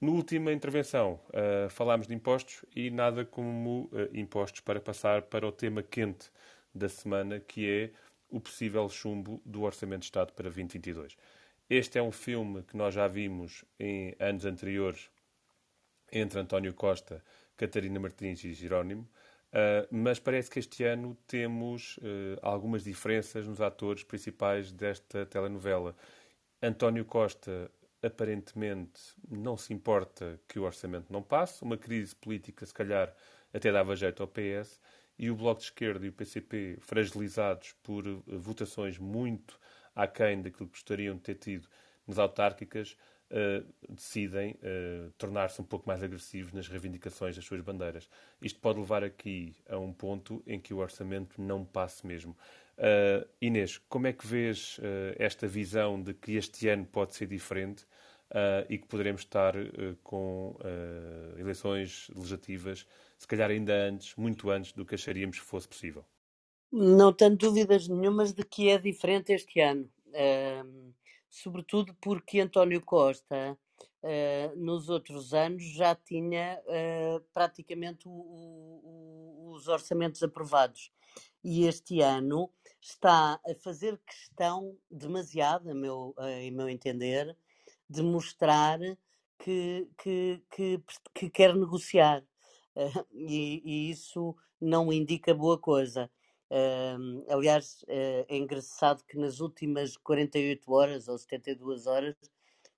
Na última intervenção, uh, falámos de impostos e nada como uh, impostos para passar para o tema quente da semana, que é o possível chumbo do Orçamento de Estado para 2022. Este é um filme que nós já vimos em anos anteriores entre António Costa, Catarina Martins e Jerónimo, uh, mas parece que este ano temos uh, algumas diferenças nos atores principais desta telenovela. António Costa aparentemente não se importa que o orçamento não passe, uma crise política se calhar até dava jeito ao PS, e o Bloco de Esquerda e o PCP, fragilizados por uh, votações muito aquém daquilo que gostariam de ter tido nas autárquicas, uh, decidem uh, tornar-se um pouco mais agressivos nas reivindicações das suas bandeiras. Isto pode levar aqui a um ponto em que o orçamento não passe mesmo. Uh, Inês, como é que vês esta visão de que este ano pode ser diferente e que poderemos estar com eleições legislativas, se calhar ainda antes, muito antes do que acharíamos que fosse possível? Não tenho dúvidas nenhumas de que é diferente este ano. Sobretudo porque António Costa, uh, nos outros anos, já tinha uh, praticamente o, o, os orçamentos aprovados. E este ano está a fazer questão demasiado, a meu, em meu entender, de mostrar que, que, que, que quer negociar. (laughs) E, e isso não indica boa coisa. Aliás, uh, é engraçado que nas últimas 48 horas ou 72 horas,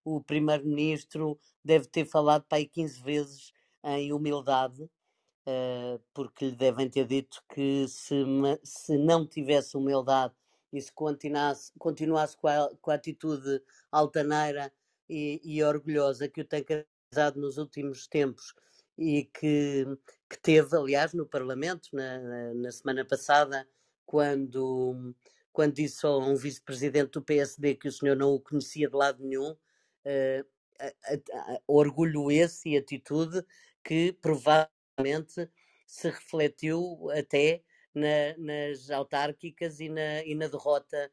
o primeiro-ministro deve ter falado para aí 15 vezes em humildade, uh, porque lhe devem ter dito que se, se não tivesse humildade e se continuasse, continuasse com, a, com a atitude altaneira e, e orgulhosa que o tem caracterizado nos últimos tempos e que, que teve, aliás, no Parlamento, na, na semana passada, quando, quando disse a um vice-presidente do PSD que o senhor não o conhecia de lado nenhum, a, orgulho esse e atitude que provavelmente se refletiu até na, nas autárquicas e na, e na derrota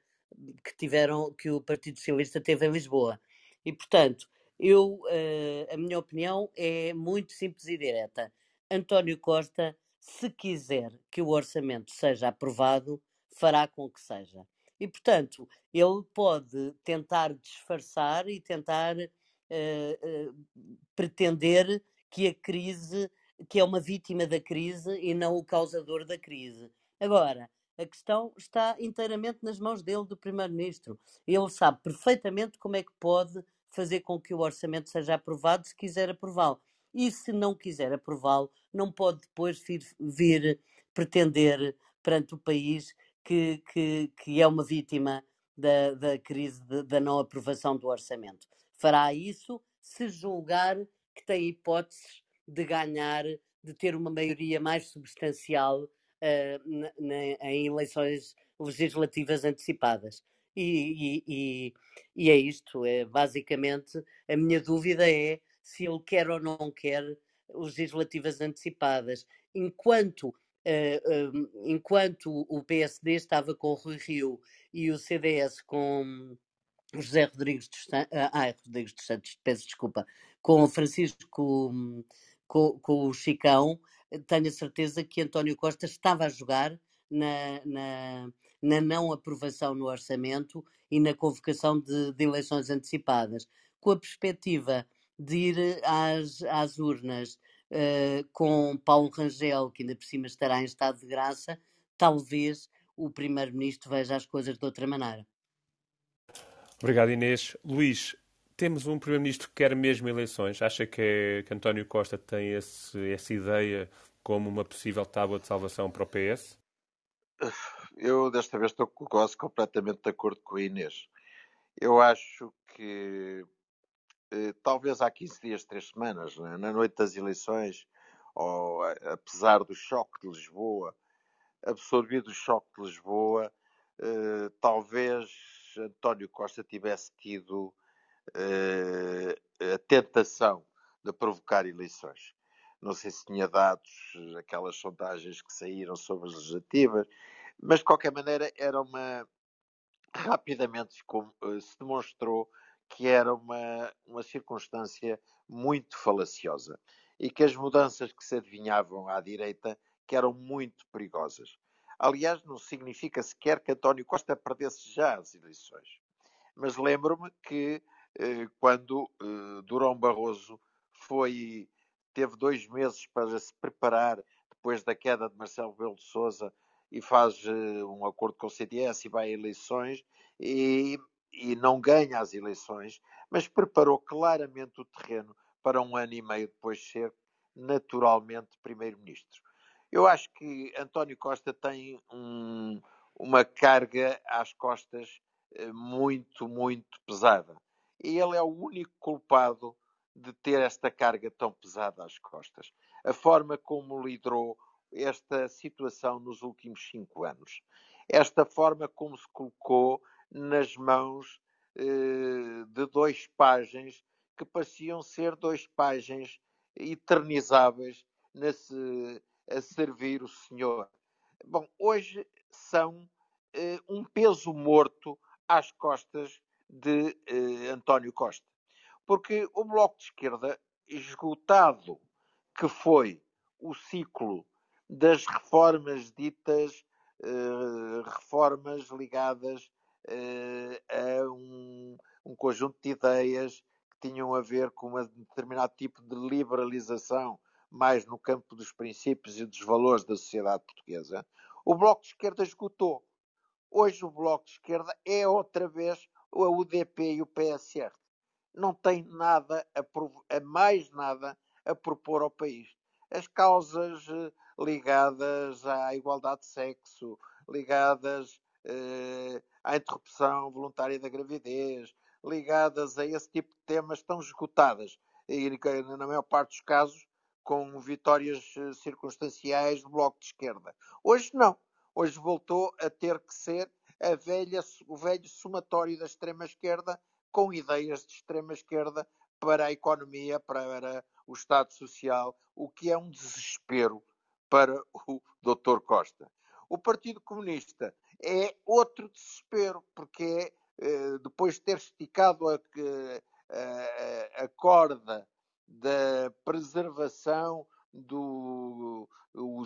que tiveram que o Partido Socialista teve em Lisboa. E portanto, eu, uh, a minha opinião é muito simples e direta. António Costa, se quiser que o orçamento seja aprovado, fará com que seja. E, portanto, ele pode tentar disfarçar e tentar uh, uh, pretender que a crise, que é uma vítima da crise e não o causador da crise. Agora, a questão está inteiramente nas mãos dele, do Primeiro-Ministro. Ele sabe perfeitamente como é que pode fazer com que o orçamento seja aprovado se quiser aprová-lo. E se não quiser aprová-lo, não pode depois vir, vir, pretender perante o país que, que, que é uma vítima da, da crise de, da não aprovação do orçamento. Fará isso se julgar que tem hipóteses de ganhar, de ter uma maioria mais substancial uh, na, na, em eleições legislativas antecipadas. E, e, e, é isto. É, basicamente, a minha dúvida é se ele quer ou não quer legislativas antecipadas. Enquanto, uh, uh, enquanto o PSD estava com o Rui Rio e o CDS com José Rodrigues dos Santos, uh, ah, Rodrigues dos Santos, peço desculpa, com Francisco, com, com o Chicão, tenho a certeza que António Costa estava a jogar na, na, na não aprovação no orçamento e na convocação de, de, eleições antecipadas, com a perspectiva de ir às, às urnas uh, com Paulo Rangel, que ainda por cima estará em estado de graça, talvez o Primeiro-Ministro veja as coisas de outra maneira. Obrigado, Inês. Luís, temos um Primeiro-Ministro que quer mesmo eleições. Acha que, que António Costa tem esse, essa ideia como uma possível tábua de salvação para o PS? Eu, desta vez, estou quase completamente de acordo com a Inês. Eu acho que, eh, talvez há 15 dias, 3 semanas, né, na noite das eleições, ou, apesar do choque de Lisboa, absorvido o choque de Lisboa, eh, talvez António Costa tivesse tido uh, a tentação de provocar eleições. Não sei se tinha dados, aquelas sondagens que saíram sobre as legislativas, mas de qualquer maneira era uma. Rapidamente eh, se demonstrou que era uma, uma circunstância muito falaciosa e que as mudanças que se adivinhavam à direita que eram muito perigosas. Aliás, não significa sequer que António Costa perdesse já as eleições. Mas lembro-me que eh, quando eh, Durão Barroso foi, teve dois meses para se preparar depois da queda de Marcelo Rebelo de Sousa e faz eh, um acordo com o CDS e vai a eleições e, e não ganha as eleições, mas preparou claramente o terreno para um ano e meio depois ser naturalmente primeiro-ministro. Eu acho que António Costa tem um, uma carga às costas muito, muito pesada e ele é o único culpado de ter esta carga tão pesada às costas. A forma como liderou esta situação nos últimos cinco anos. Esta forma como se colocou nas mãos eh, de dois páginas que pareciam ser dois páginas eternizáveis nesse, a servir o Senhor. Bom, hoje são eh, um peso morto às costas de eh, António Costa. Porque o Bloco de Esquerda, esgotado que foi o ciclo das reformas ditas eh, reformas ligadas eh, a um, um, conjunto de ideias que tinham a ver com um determinado tipo de liberalização, mais no campo dos princípios e dos valores da sociedade portuguesa, o Bloco de Esquerda esgotou. Hoje o Bloco de Esquerda é outra vez a UDP e o PSR não têm nada a, a mais nada a propor ao país. As causas eh, ligadas à igualdade de sexo, ligadas eh, à interrupção voluntária da gravidez, ligadas a esse tipo de temas estão esgotadas. E, na maior parte dos casos, com vitórias eh, circunstanciais do Bloco de Esquerda. Hoje não. Hoje voltou a ter que ser velha, o velho somatório da extrema-esquerda com ideias de extrema-esquerda para a economia, para o Estado Social, o que é um desespero para o Dr. Costa. O Partido Comunista é outro desespero, porque é, eh, depois de ter esticado a, a, a corda da preservação do o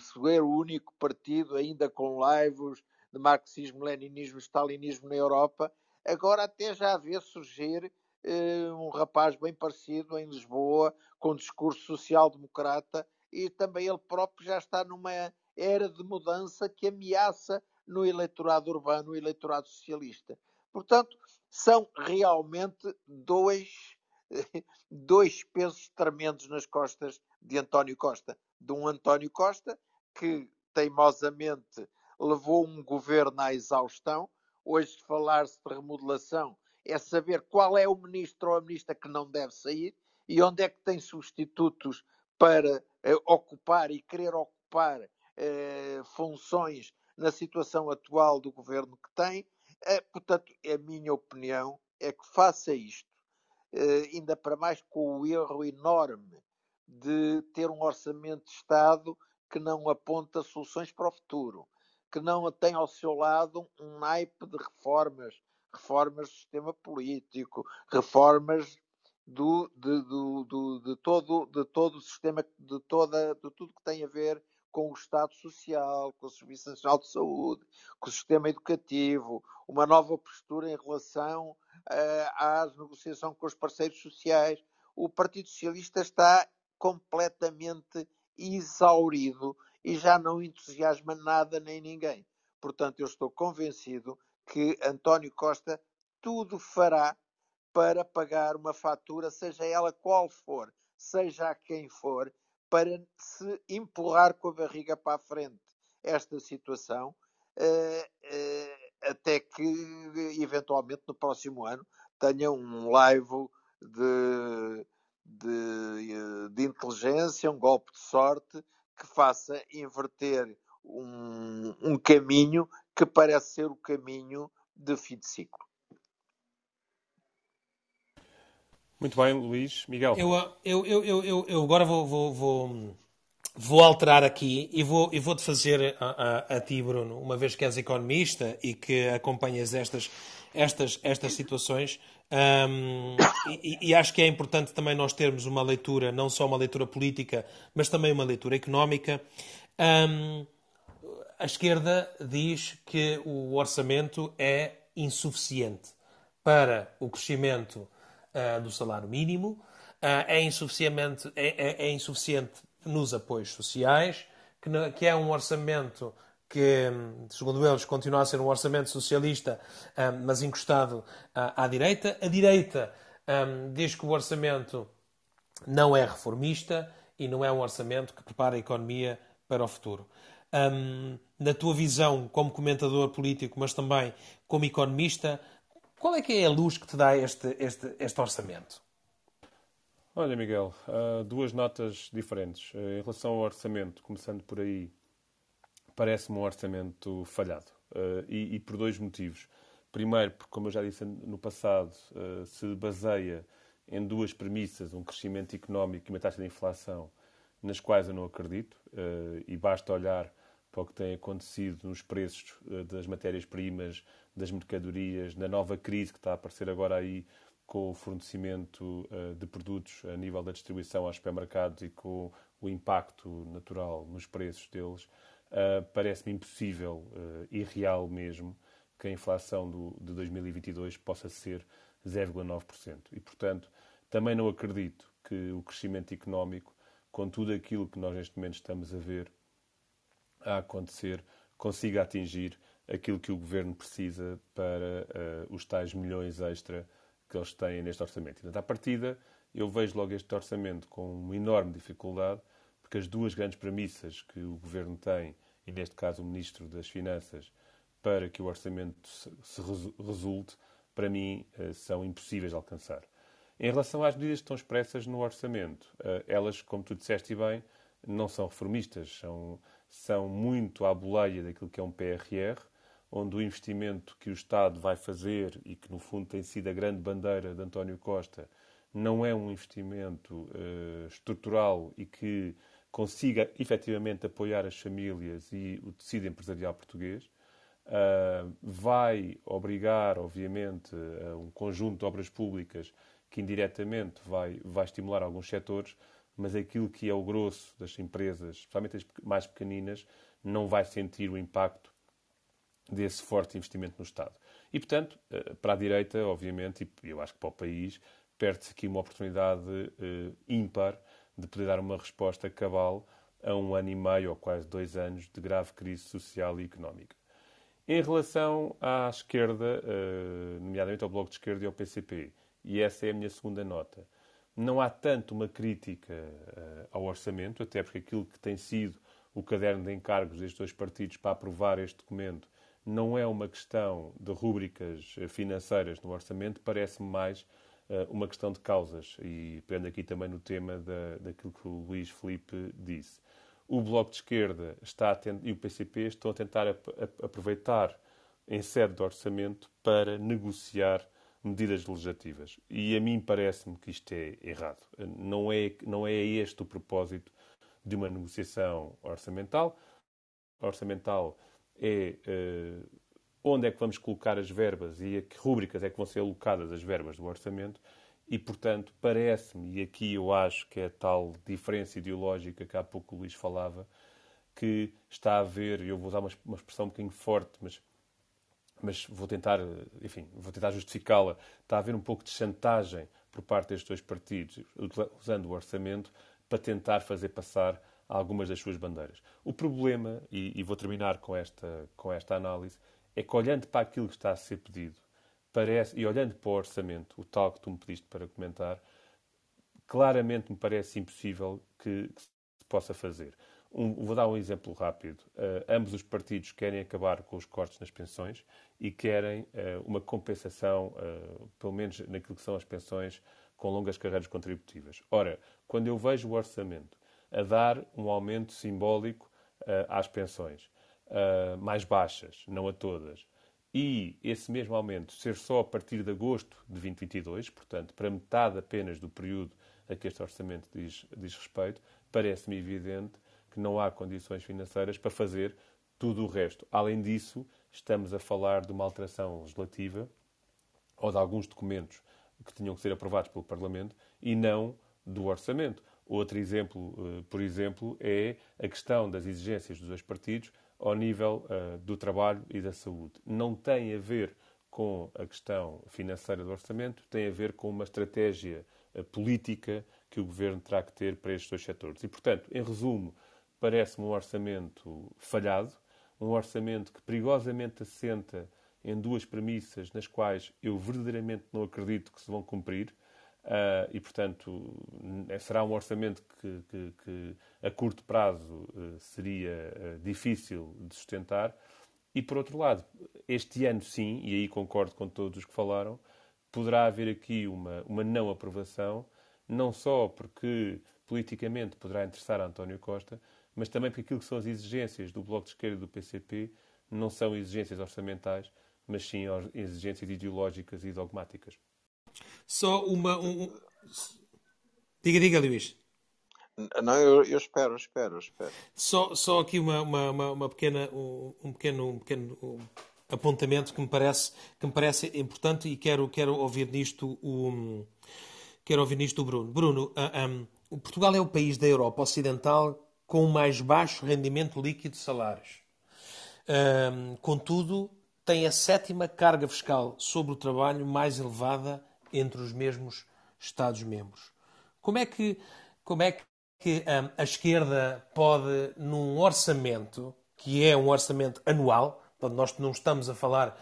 único partido ainda com laivos de marxismo, leninismo, stalinismo na Europa, agora até já vê surgir eh, um rapaz bem parecido em Lisboa, com discurso social-democrata, e também ele próprio já está numa era de mudança que ameaça no eleitorado urbano, o eleitorado socialista. Portanto, são realmente dois, (laughs) dois pesos tremendos nas costas de António Costa. De um António Costa que teimosamente levou um governo à exaustão. Hoje, falar-se de remodelação é saber qual é o ministro ou a ministra que não deve sair e onde é que tem substitutos para ocupar e querer ocupar eh, funções na situação atual do governo que tem. Eh, portanto, a minha opinião é que faça isto, eh, ainda para mais com o erro enorme de ter um orçamento de Estado que não aponta soluções para o futuro que não tem ao seu lado um naipe de reformas, reformas do sistema político, reformas do, de, do, do, de, todo, de todo o sistema, de, toda, de tudo que tem a ver com o Estado Social, com o Serviço Nacional de Saúde, com o sistema educativo, uma nova postura em relação uh, à negociação com os parceiros sociais. O Partido Socialista está completamente exaurido e já não entusiasma nada nem ninguém. Portanto, eu estou convencido que António Costa tudo fará para pagar uma fatura, seja ela qual for, seja a quem for, para se empurrar com a barriga para a frente esta situação, eh, eh, até que eventualmente no próximo ano tenha um live de, de, de inteligência, um golpe de sorte que faça inverter um, um caminho que parece ser o caminho de fim de ciclo. Muito bem, Luís. Miguel. Eu, eu, eu, eu, eu agora vou, vou, vou, vou, alterar aqui e vou, e vou-te fazer a, a, a, ti, Bruno, uma vez que és economista e que acompanhas estas, estas, estas situações. Um, e, e, acho que é importante também nós termos uma leitura, não só uma leitura política, mas também uma leitura económica. Um, a esquerda diz que o orçamento é insuficiente para o crescimento uh, do salário mínimo, uh, é, insuficiente, é, é, é, insuficiente nos apoios sociais, que, que, é um orçamento que, segundo eles, continua a ser um orçamento socialista, um, mas encostado à, à, direita. A direita um, diz que o orçamento não é reformista e não é um orçamento que prepara a economia para o futuro. Um, na tua visão como comentador político, mas também como economista, qual é que é a luz que te dá este, este, este orçamento? Olha, Miguel, duas notas diferentes. Uh, em relação ao orçamento, começando por aí, parece-me um orçamento falhado. Uh, e, e, por dois motivos. Primeiro, porque, como eu já disse no passado, se baseia em duas premissas, um crescimento económico e uma taxa de inflação, nas quais eu não acredito, e basta olhar para o que tem acontecido nos preços das matérias-primas, das mercadorias, na nova crise que está a aparecer agora aí com o fornecimento uh, de produtos a nível da distribuição aos supermercados e com o impacto natural nos preços deles, uh, parece-me impossível uh, e real mesmo que a inflação do, de 2022 possa ser 0,9%. E, portanto, também não acredito que o crescimento económico, com tudo aquilo que nós neste momento estamos a ver a acontecer, consiga atingir aquilo que o governo precisa para uh, os tais milhões extra que eles têm neste orçamento. Portanto, à partida, eu vejo logo este orçamento com uma enorme dificuldade, porque as duas grandes premissas que o governo tem, e neste caso o Ministro das Finanças, para que o orçamento se resulte, para mim, uh, são impossíveis de alcançar. Em relação às medidas que estão expressas no orçamento, uh, elas, como tu disseste bem, não são reformistas, são, são muito à boleia daquilo que é um PRR, onde o investimento que o Estado vai fazer e que, no fundo, tem sido a grande bandeira de António Costa, não é um investimento uh, estrutural e que consiga efetivamente apoiar as famílias e o tecido empresarial português. Uh, vai obrigar, obviamente, a um conjunto de obras públicas que indiretamente vai, vai estimular alguns setores, mas aquilo que é o grosso das empresas, especialmente as mais pequeninas, não vai sentir o impacto desse forte investimento no Estado. E, portanto, eh, para a direita, obviamente, e eu acho que para o país, perde-se aqui uma oportunidade uh, ímpar de poder dar uma resposta cabal a um ano e meio ou quase dois anos de grave crise social e económica. Em relação à esquerda, uh, nomeadamente ao Bloco de Esquerda e ao PCP, e essa é a minha segunda nota, não há tanto uma crítica ao orçamento, até porque aquilo que tem sido o caderno de encargos destes dois partidos para aprovar este documento não é uma questão de rúbricas financeiras no orçamento, parece-me mais uh, uma questão de causas. E prendo aqui também no tema da, daquilo que o Luís Felipe disse. O Bloco de Esquerda está e o PCP estão a tentar ap aproveitar em sede de orçamento para negociar medidas legislativas. E a mim parece-me que isto é errado. Não é, não é este o propósito de uma negociação orçamental. Orçamental é uh, onde é que vamos colocar as verbas e a que rúbricas é que vão ser alocadas as verbas do orçamento. E, portanto, parece-me, e aqui eu acho que é tal diferença ideológica que há pouco o Luís falava, que está a haver, eu vou usar uma, uma expressão um bocadinho forte, mas, mas vou tentar, enfim, vou tentar justificá-la, está a haver um pouco de chantagem por parte destes dois partidos, usando o orçamento, para tentar fazer passar algumas das suas bandeiras. O problema, e, e, vou terminar com esta, com esta análise, é que olhando para aquilo que está a ser pedido, parece, e olhando para o orçamento, o tal que tu me pediste para comentar, claramente me parece impossível que, que se possa fazer. Um, vou dar um exemplo rápido. Uh, ambos os partidos querem acabar com os cortes nas pensões e querem uh, uma compensação, uh, pelo menos naquilo que são as pensões com longas carreiras contributivas. Ora, quando eu vejo o orçamento a dar um aumento simbólico às pensões, mais baixas, não a todas, e esse mesmo aumento ser só a partir de agosto de 2022, portanto, para metade apenas do período a que este orçamento diz, diz respeito, parece-me evidente que não há condições financeiras para fazer tudo o resto. Além disso, estamos a falar de uma alteração legislativa ou de alguns documentos que tinham que ser aprovados pelo Parlamento e não do orçamento. Outro exemplo, eh, por exemplo, é a questão das exigências dos dois partidos ao nível uh, do trabalho e da saúde. Não tem a ver com a questão financeira do orçamento, tem a ver com uma estratégia uh, política que o governo terá que ter para estes dois setores. E, portanto, em resumo, parece-me um orçamento falhado, um orçamento que perigosamente assenta em duas premissas nas quais eu verdadeiramente não acredito que se vão cumprir. Uh, e, portanto, será um orçamento que, que, que a curto prazo uh, seria uh, difícil de sustentar. E, por outro lado, este ano, sim, e aí concordo com todos os que falaram, poderá haver aqui uma, uma não aprovação, não só porque politicamente poderá interessar a António Costa, mas também porque aquilo que são as exigências do Bloco de Esquerda e do PCP não são exigências orçamentais, mas sim exigências ideológicas e dogmáticas. Só uma. Um... Diga, diga, Luís. Não, eu, eu espero, espero, espero. Só, só aqui uma, uma, uma pequena, um, um pequeno, um pequeno apontamento que me parece, que me parece importante e quero, quero ouvir nisto o, quero ouvir nisto o Bruno. Bruno, um, Portugal é o país da Europa Ocidental com o mais baixo rendimento líquido de salários. Um, contudo, tem a sétima carga fiscal sobre o trabalho mais elevada entre os mesmos Estados-membros. Como é que, como é que um, a esquerda pode, num orçamento, que é um orçamento anual, Portanto, nós não estamos a falar,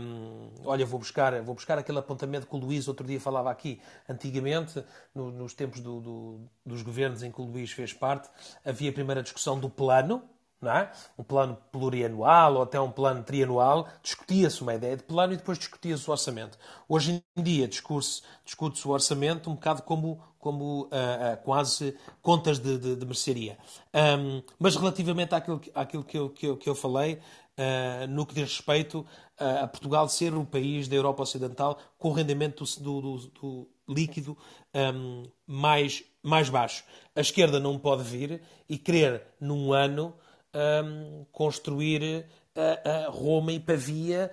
um, olha, vou buscar, vou buscar aquele apontamento que o Luís outro dia falava aqui. Antigamente, no, nos tempos do, do, dos governos em que o Luís fez parte, havia a primeira discussão do plano, é? um plano plurianual ou até um plano trianual, discutia-se uma ideia de plano e depois discutia-se o orçamento. Hoje em dia discute-se o orçamento um bocado como, como uh, uh, quase contas de, de, de mercearia. Um, mas relativamente àquilo, àquilo que, eu, que, eu, que eu falei, uh, no que diz respeito a Portugal ser o país da Europa Ocidental com o rendimento do, do, do líquido um, mais, mais baixo. A esquerda não pode vir e querer, num ano, um, construir uh, Roma e Pavia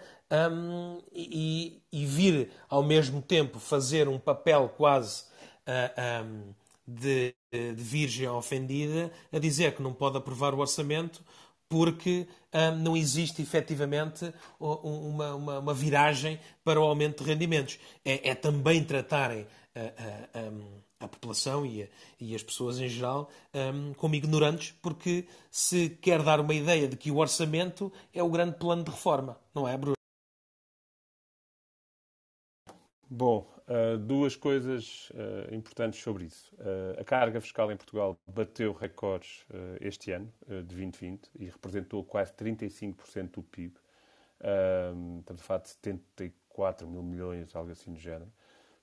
um, e, e, vir ao mesmo tempo fazer um papel quase uh, um, de, de, virgem ofendida a dizer que não pode aprovar o orçamento porque não existe efetivamente uma, uma, uma, viragem para o aumento de rendimentos. É, é também tratarem a população e, a, e, as pessoas em geral um, como ignorantes, porque se quer dar uma ideia de que o orçamento é o grande plano de reforma, não é, Bruno? Bom, uh, duas coisas uh, importantes sobre isso. Uh, a carga fiscal em Portugal bateu recordes este ano, de 2020, e representou quase 35% do PIB. estamos a falar de 74 mil milhões, algo assim do género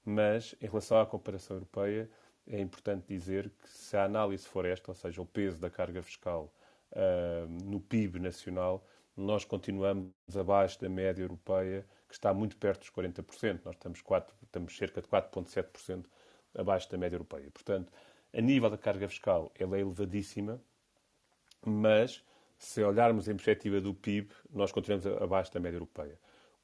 mas em relação à comparação europeia, é importante dizer que se a análise for esta, ou seja, o peso da carga fiscal uh, no PIB nacional, nós continuamos abaixo da média europeia, que está muito perto dos 40%. Nós estamos, 4, estamos cerca de 4,7% abaixo da média europeia. Portanto, a nível da carga fiscal, ela é elevadíssima, mas se olharmos em perspectiva do PIB, nós continuamos abaixo da média europeia.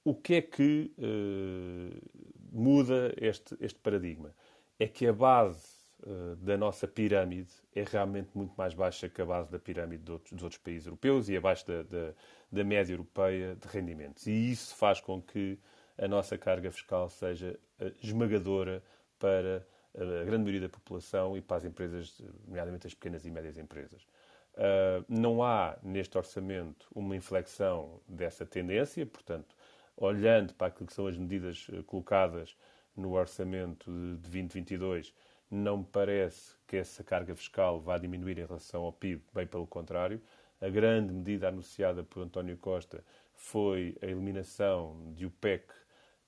O que é que uh, muda este, este paradigma. É que a base uh, da nossa pirâmide é realmente muito mais baixa que a base da pirâmide de outros, dos outros países europeus e abaixo da, da, da média europeia de rendimentos. E isso faz com que a nossa carga fiscal seja uh, esmagadora para a grande maioria da população e para as empresas, nomeadamente as pequenas e médias empresas. Uh, não há neste orçamento uma inflexão dessa tendência, portanto, olhando para aquilo que são as medidas eh, colocadas no orçamento de 2022, não me parece que essa carga fiscal vá diminuir em relação ao PIB, bem pelo contrário. A grande medida anunciada por António Costa foi a eliminação de OPEC,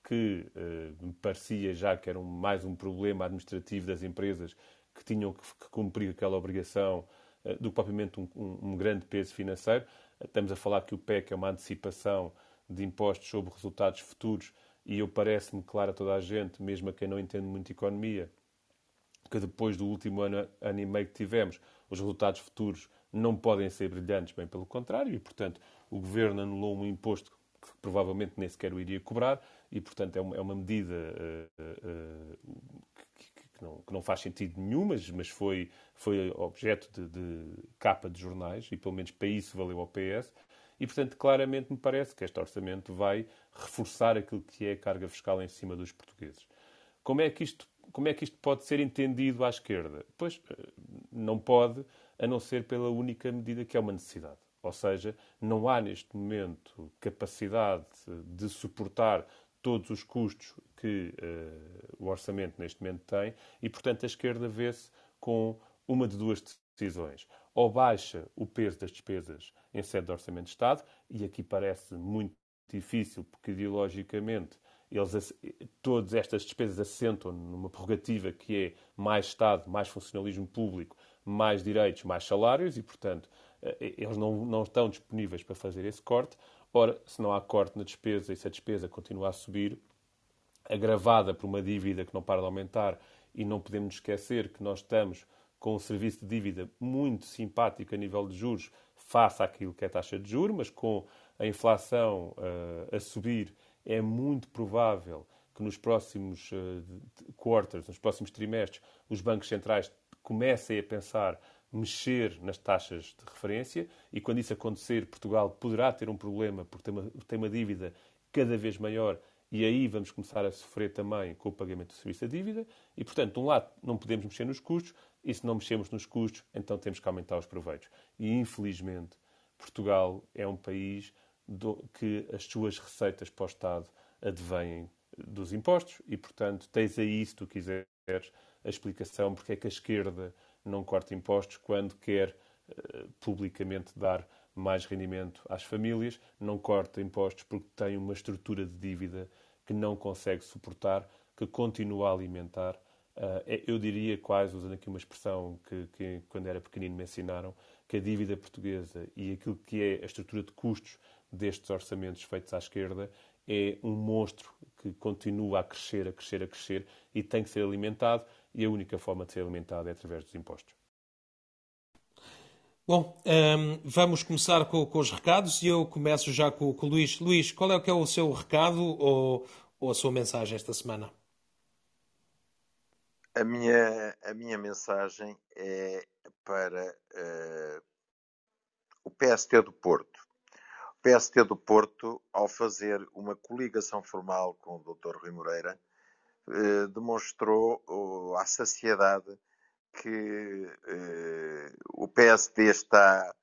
que eh, me parecia já que era um, mais um problema administrativo das empresas que tinham que, que cumprir aquela obrigação eh, do que propriamente um, um, um, grande peso financeiro. Estamos a falar que o PEC é uma antecipação de impostos sobre resultados futuros e eu parece-me claro a toda a gente, mesmo a quem não entende muito economia, que depois do último ano, ano e meio que tivemos, os resultados futuros não podem ser brilhantes, bem pelo contrário, e portanto o governo anulou um imposto que provavelmente nem sequer o iria cobrar, e portanto é uma, é uma medida uh, uh, que, que, não, que, não, faz sentido nenhum, mas, mas foi, foi objeto de, de, capa de jornais, e pelo menos para isso valeu ao PS. E, portanto, claramente me parece que este orçamento vai reforçar aquilo que é a carga fiscal em cima dos portugueses. Como é que isto, como é que isto pode ser entendido à esquerda? Pois eh, não pode, a não ser pela única medida que é uma necessidade. Ou seja, não há neste momento capacidade de suportar todos os custos que uh, o orçamento neste momento tem e, portanto, a esquerda vê-se com uma de duas decisões. Ou baixa o peso das despesas em sede de Orçamento de Estado, e aqui parece muito difícil, porque ideologicamente eles, todas estas despesas assentam numa prerrogativa que é mais Estado, mais funcionalismo público, mais direitos, mais salários, e, portanto, eh, eles não, não estão disponíveis para fazer esse corte. Ora, se não há corte na despesa e se a despesa continua a subir, agravada por uma dívida que não para de aumentar, e não podemos esquecer que nós estamos com um serviço de dívida muito simpático a nível de juros, face àquilo que é a taxa de juros, mas com a inflação uh, a subir, é muito provável que nos próximos uh, quarters, nos próximos trimestres, os bancos centrais comecem a pensar mexer nas taxas de referência e quando isso acontecer, Portugal poderá ter um problema porque tem uma, tem uma dívida cada vez maior e aí vamos começar a sofrer também com o pagamento do serviço da dívida. E, portanto, de um lado não podemos mexer nos custos e se não mexemos nos custos, então temos que aumentar os proveitos. E, infelizmente, Portugal é um país do, que as suas receitas para o Estado advêm dos impostos e, portanto, tens aí, se tu quiseres, a explicação porque é que a esquerda não corta impostos quando quer uh, publicamente dar mais rendimento às famílias, não corta impostos porque tem uma estrutura de dívida que não consegue suportar, que continua a alimentar. Uh, eu diria quase, usando aqui uma expressão que, que, quando era pequenino me ensinaram, que a dívida portuguesa e aquilo que é a estrutura de custos destes orçamentos feitos à esquerda é um monstro que continua a crescer, a crescer, a crescer e tem que ser alimentado e a única forma de ser alimentado é através dos impostos. Bom, um, vamos começar com, com, os recados e eu começo já com, com, o Luís. Luís, qual é, que é o seu recado ou, ou a sua mensagem esta semana? A minha, a minha mensagem é para uh, o PST do Porto. O PST do Porto, ao fazer uma coligação formal com o Dr. Rui Moreira, uh, demonstrou uh, à saciedade que o PSD está,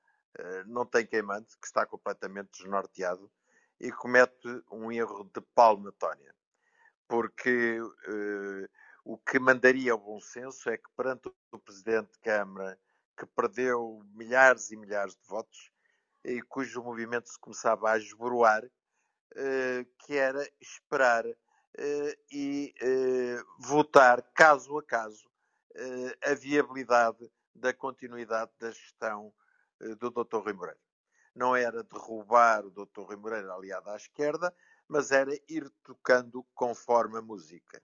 não tem queimante, que está completamente desnorteado e comete um erro de palmatónia. Porque o que mandaria ao bom senso é que, perante o Presidente de Câmara, que perdeu milhares e milhares de votos, e cujo movimento se começava a esboroar, eh, que era esperar eh, e eh, votar, caso a caso, a viabilidade da continuidade da gestão do Dr. Rui Moreira. Não era derrubar o Dr. Rui Moreira aliado à esquerda, mas era ir tocando conforme a música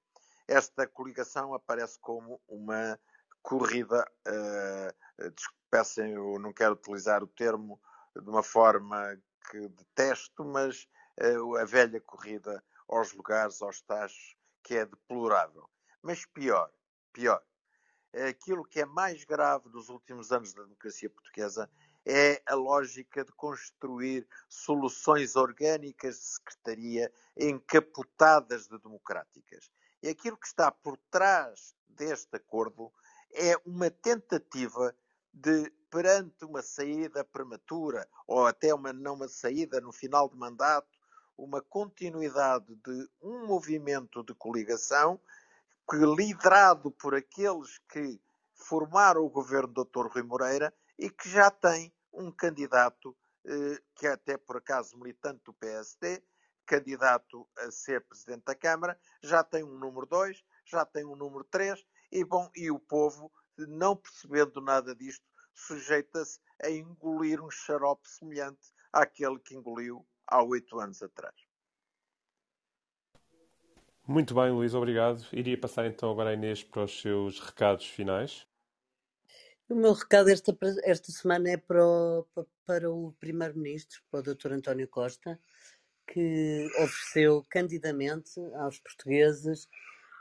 esta coligação aparece como uma corrida, uh, peçam, eu não quero utilizar o termo de uma forma que detesto, mas uh, a velha corrida aos lugares, aos tachos, que é deplorável. Mas pior, pior, aquilo que é mais grave dos últimos anos da democracia portuguesa é a lógica de construir soluções orgânicas de secretaria encapotadas de democráticas. E aquilo que está por trás deste acordo é uma tentativa de, perante uma saída prematura, ou até uma não uma saída no final de mandato, uma continuidade de um movimento de coligação que, liderado por aqueles que formaram o governo do Dr. Rui Moreira e que já tem um candidato, eh, que é até por acaso militante do PSD, candidato a ser Presidente da Câmara, já tem um número 2, já tem um número 3, e, bom, e o povo, não percebendo nada disto, sujeita-se a engolir um xarope semelhante àquele que engoliu há oito anos atrás. Muito bem, Luís, obrigado. Iria passar então agora a Inês para os seus recados finais. O meu recado esta, esta semana é para o, para o Primeiro-Ministro, para o Dr. António Costa, que ofereceu candidamente aos portugueses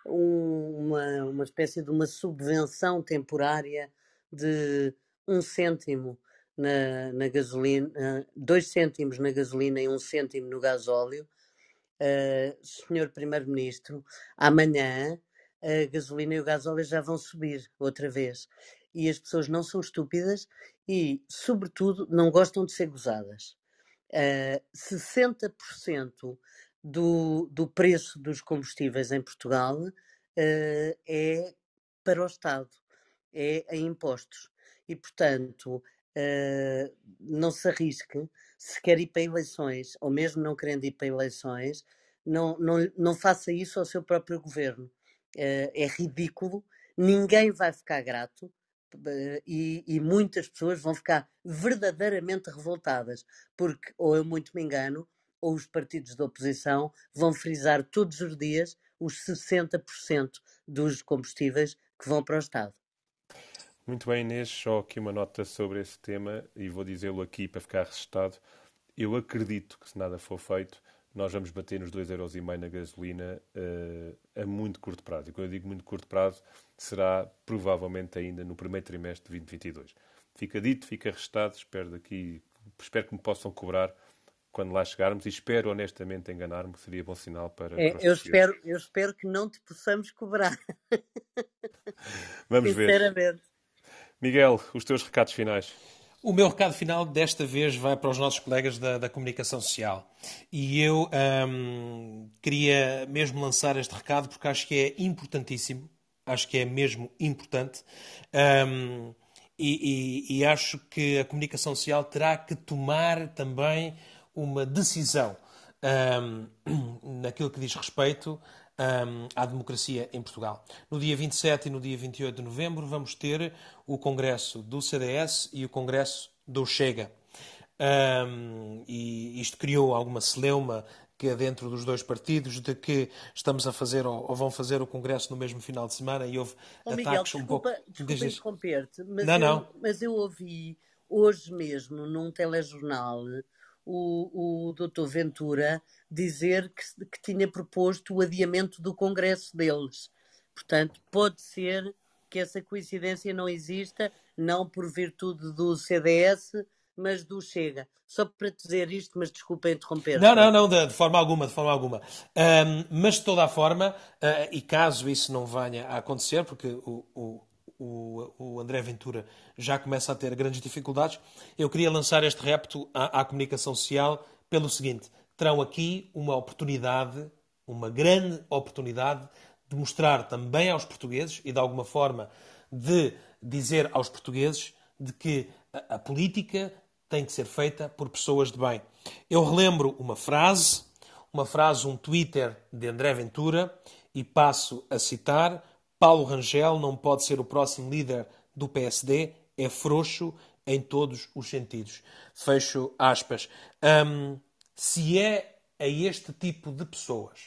um, uma, uma espécie de uma subvenção temporária de um cêntimo na, na gasolina, dois cêntimos na gasolina e um cêntimo no gasóleo. Uh, senhor Primeiro-Ministro, amanhã a gasolina e o gasóleo já vão subir outra vez. E as pessoas não são estúpidas e, sobretudo, não gostam de ser gozadas. Uh, 60% do, do preço dos combustíveis em Portugal uh, é para o Estado, é em impostos. E, portanto, uh, não se arrisque, se quer ir para eleições, ou mesmo não querendo ir para eleições, não, não, não faça isso ao seu próprio governo. Uh, é ridículo, ninguém vai ficar grato e, e, muitas pessoas vão ficar verdadeiramente revoltadas, porque, ou eu muito me engano, ou os partidos da oposição vão frisar todos os dias os 60% dos combustíveis que vão para o Estado. Muito bem, Inês, só aqui uma nota sobre esse tema e vou dizê-lo aqui para ficar registado. Eu acredito que se nada for feito, nós vamos bater nos 2,5€ na gasolina uh, a muito curto prazo. E quando eu digo muito curto prazo, será provavelmente ainda no primeiro trimestre de 2022. Fica dito, fica registado, espero, daqui, espero que me possam cobrar quando lá chegarmos e espero honestamente enganar-me, seria bom sinal para. É, para eu, espero, eu espero que não te possamos cobrar. Vamos ver. Miguel, os teus recados finais. O meu recado final desta vez vai para os nossos colegas da, da comunicação social. E eu hum, queria mesmo lançar este recado porque acho que é importantíssimo, acho que é mesmo importante. Hum, e, e, e, acho que a comunicação social terá que tomar também uma decisão um, (clears throat) naquilo que diz respeito um, à democracia em Portugal. No dia 27 e no dia 28 de novembro vamos ter o congresso do CDS e o congresso do Chega. Um, e isto criou alguma celeuma que é dentro dos dois partidos de que estamos a fazer ou, ou vão fazer o congresso no mesmo final de semana e houve oh, ataques Miguel, desculpa, um pouco... Desculpa interromper-te, mas, não, eu, não. mas eu ouvi hoje mesmo num telejornal o, o doutor Ventura dizer que, que tinha proposto o adiamento do congresso deles. Portanto, pode ser que essa coincidência não exista, não por virtude do CDS, mas do Chega. Só para dizer isto, mas desculpa interromper. Não, não, não, de, de, forma alguma, de forma alguma. Um, mas de toda a forma, uh, e caso isso não venha a acontecer, porque o, o, o, o, André Ventura já começa a ter grandes dificuldades, eu queria lançar este repto à, à comunicação social pelo seguinte: terão aqui uma oportunidade, uma grande oportunidade de mostrar também aos portugueses e de alguma forma de dizer aos portugueses de que a, a política tem que ser feita por pessoas de bem. Eu relembro uma frase, uma frase, um Twitter de André Ventura e passo a citar Paulo Rangel não pode ser o próximo líder do PSD, é frouxo em todos os sentidos. Fecho aspas. Um, se é a este tipo de pessoas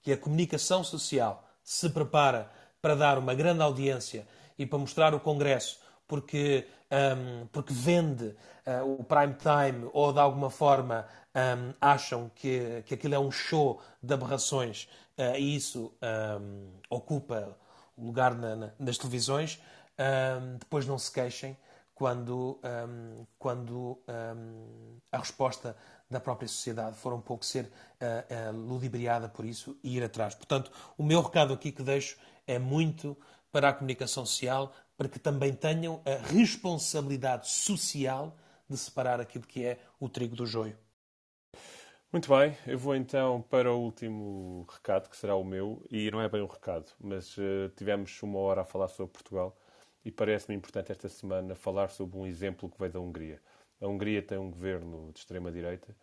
que a comunicação social se prepara para dar uma grande audiência e para mostrar o Congresso porque, um, porque vende uh, o prime time ou de alguma forma um, acham que, que aquilo é um show de aberrações uh, e isso um, ocupa lugar na, na, nas televisões, um, depois não se queixem quando, um, quando um, a resposta da própria sociedade for um pouco ser uh, uh, ludibriada por isso e ir atrás. Portanto, o meu recado aqui que deixo é muito para a comunicação social, para que também tenham a responsabilidade social de separar aquilo que é o trigo do joio. Muito bem, eu vou então para o último recado, que será o meu, e não é bem um recado, mas uh, tivemos uma hora a falar sobre Portugal e parece-me importante esta semana falar sobre um exemplo que veio da Hungria. A Hungria tem um governo de extrema-direita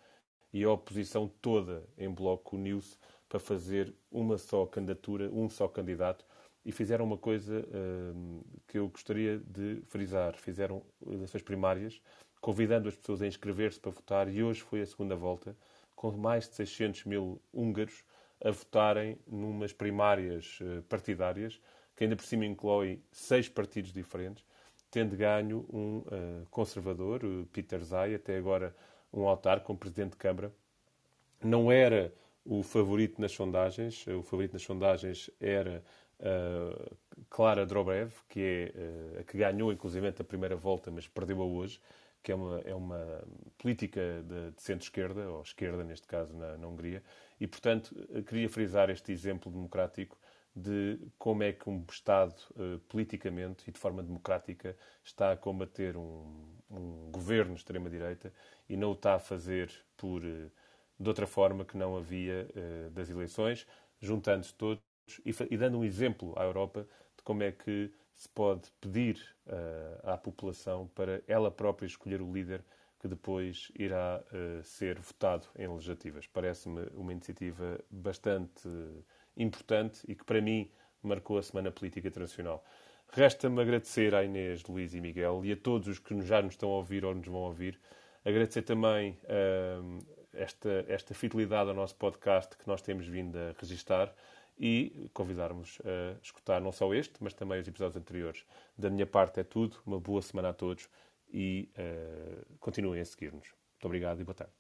e a oposição toda em bloco uniu-se para fazer uma só candidatura, um só candidato, e fizeram uma coisa uh, que eu gostaria de frisar. Fizeram eleições primárias, convidando as pessoas a inscrever-se para votar, e hoje foi a segunda volta com mais de 600 mil húngaros a votarem numas primárias eh, partidárias, que ainda por cima inclui seis partidos diferentes, tendo ganho um uh, conservador, Peter Zay, até agora um autarca, como presidente de Câmara. Não era o favorito nas sondagens, o favorito nas sondagens era uh, Clara Drobev, que é uh, a que ganhou inclusive a primeira volta, mas perdeu-a hoje que é uma, é uma política de, de centro-esquerda, ou esquerda, neste caso, na, na, Hungria, e, portanto, queria frisar este exemplo democrático de como é que um Estado, uh, politicamente e de forma democrática, está a combater um, um governo de extrema-direita e não o está a fazer por, uh, de outra forma que não havia das eleições, juntando-se todos e, e dando um exemplo à Europa de como é que se pode pedir uh, à população para ela própria escolher o líder que depois irá uh, ser votado em legislativas. Parece-me uma iniciativa bastante importante e que, para mim, marcou a Semana Política Internacional. Resta-me agradecer à Inês, Luís e Miguel e a todos os que já nos estão a ouvir ou nos vão ouvir. Agradecer também uh, esta, esta fidelidade ao nosso podcast que nós temos vindo a registar e convidarmos a escutar não só este, mas também os episódios anteriores. Da minha parte é tudo. Uma boa semana a todos e uh, continuem a seguir-nos. Muito obrigado e boa tarde.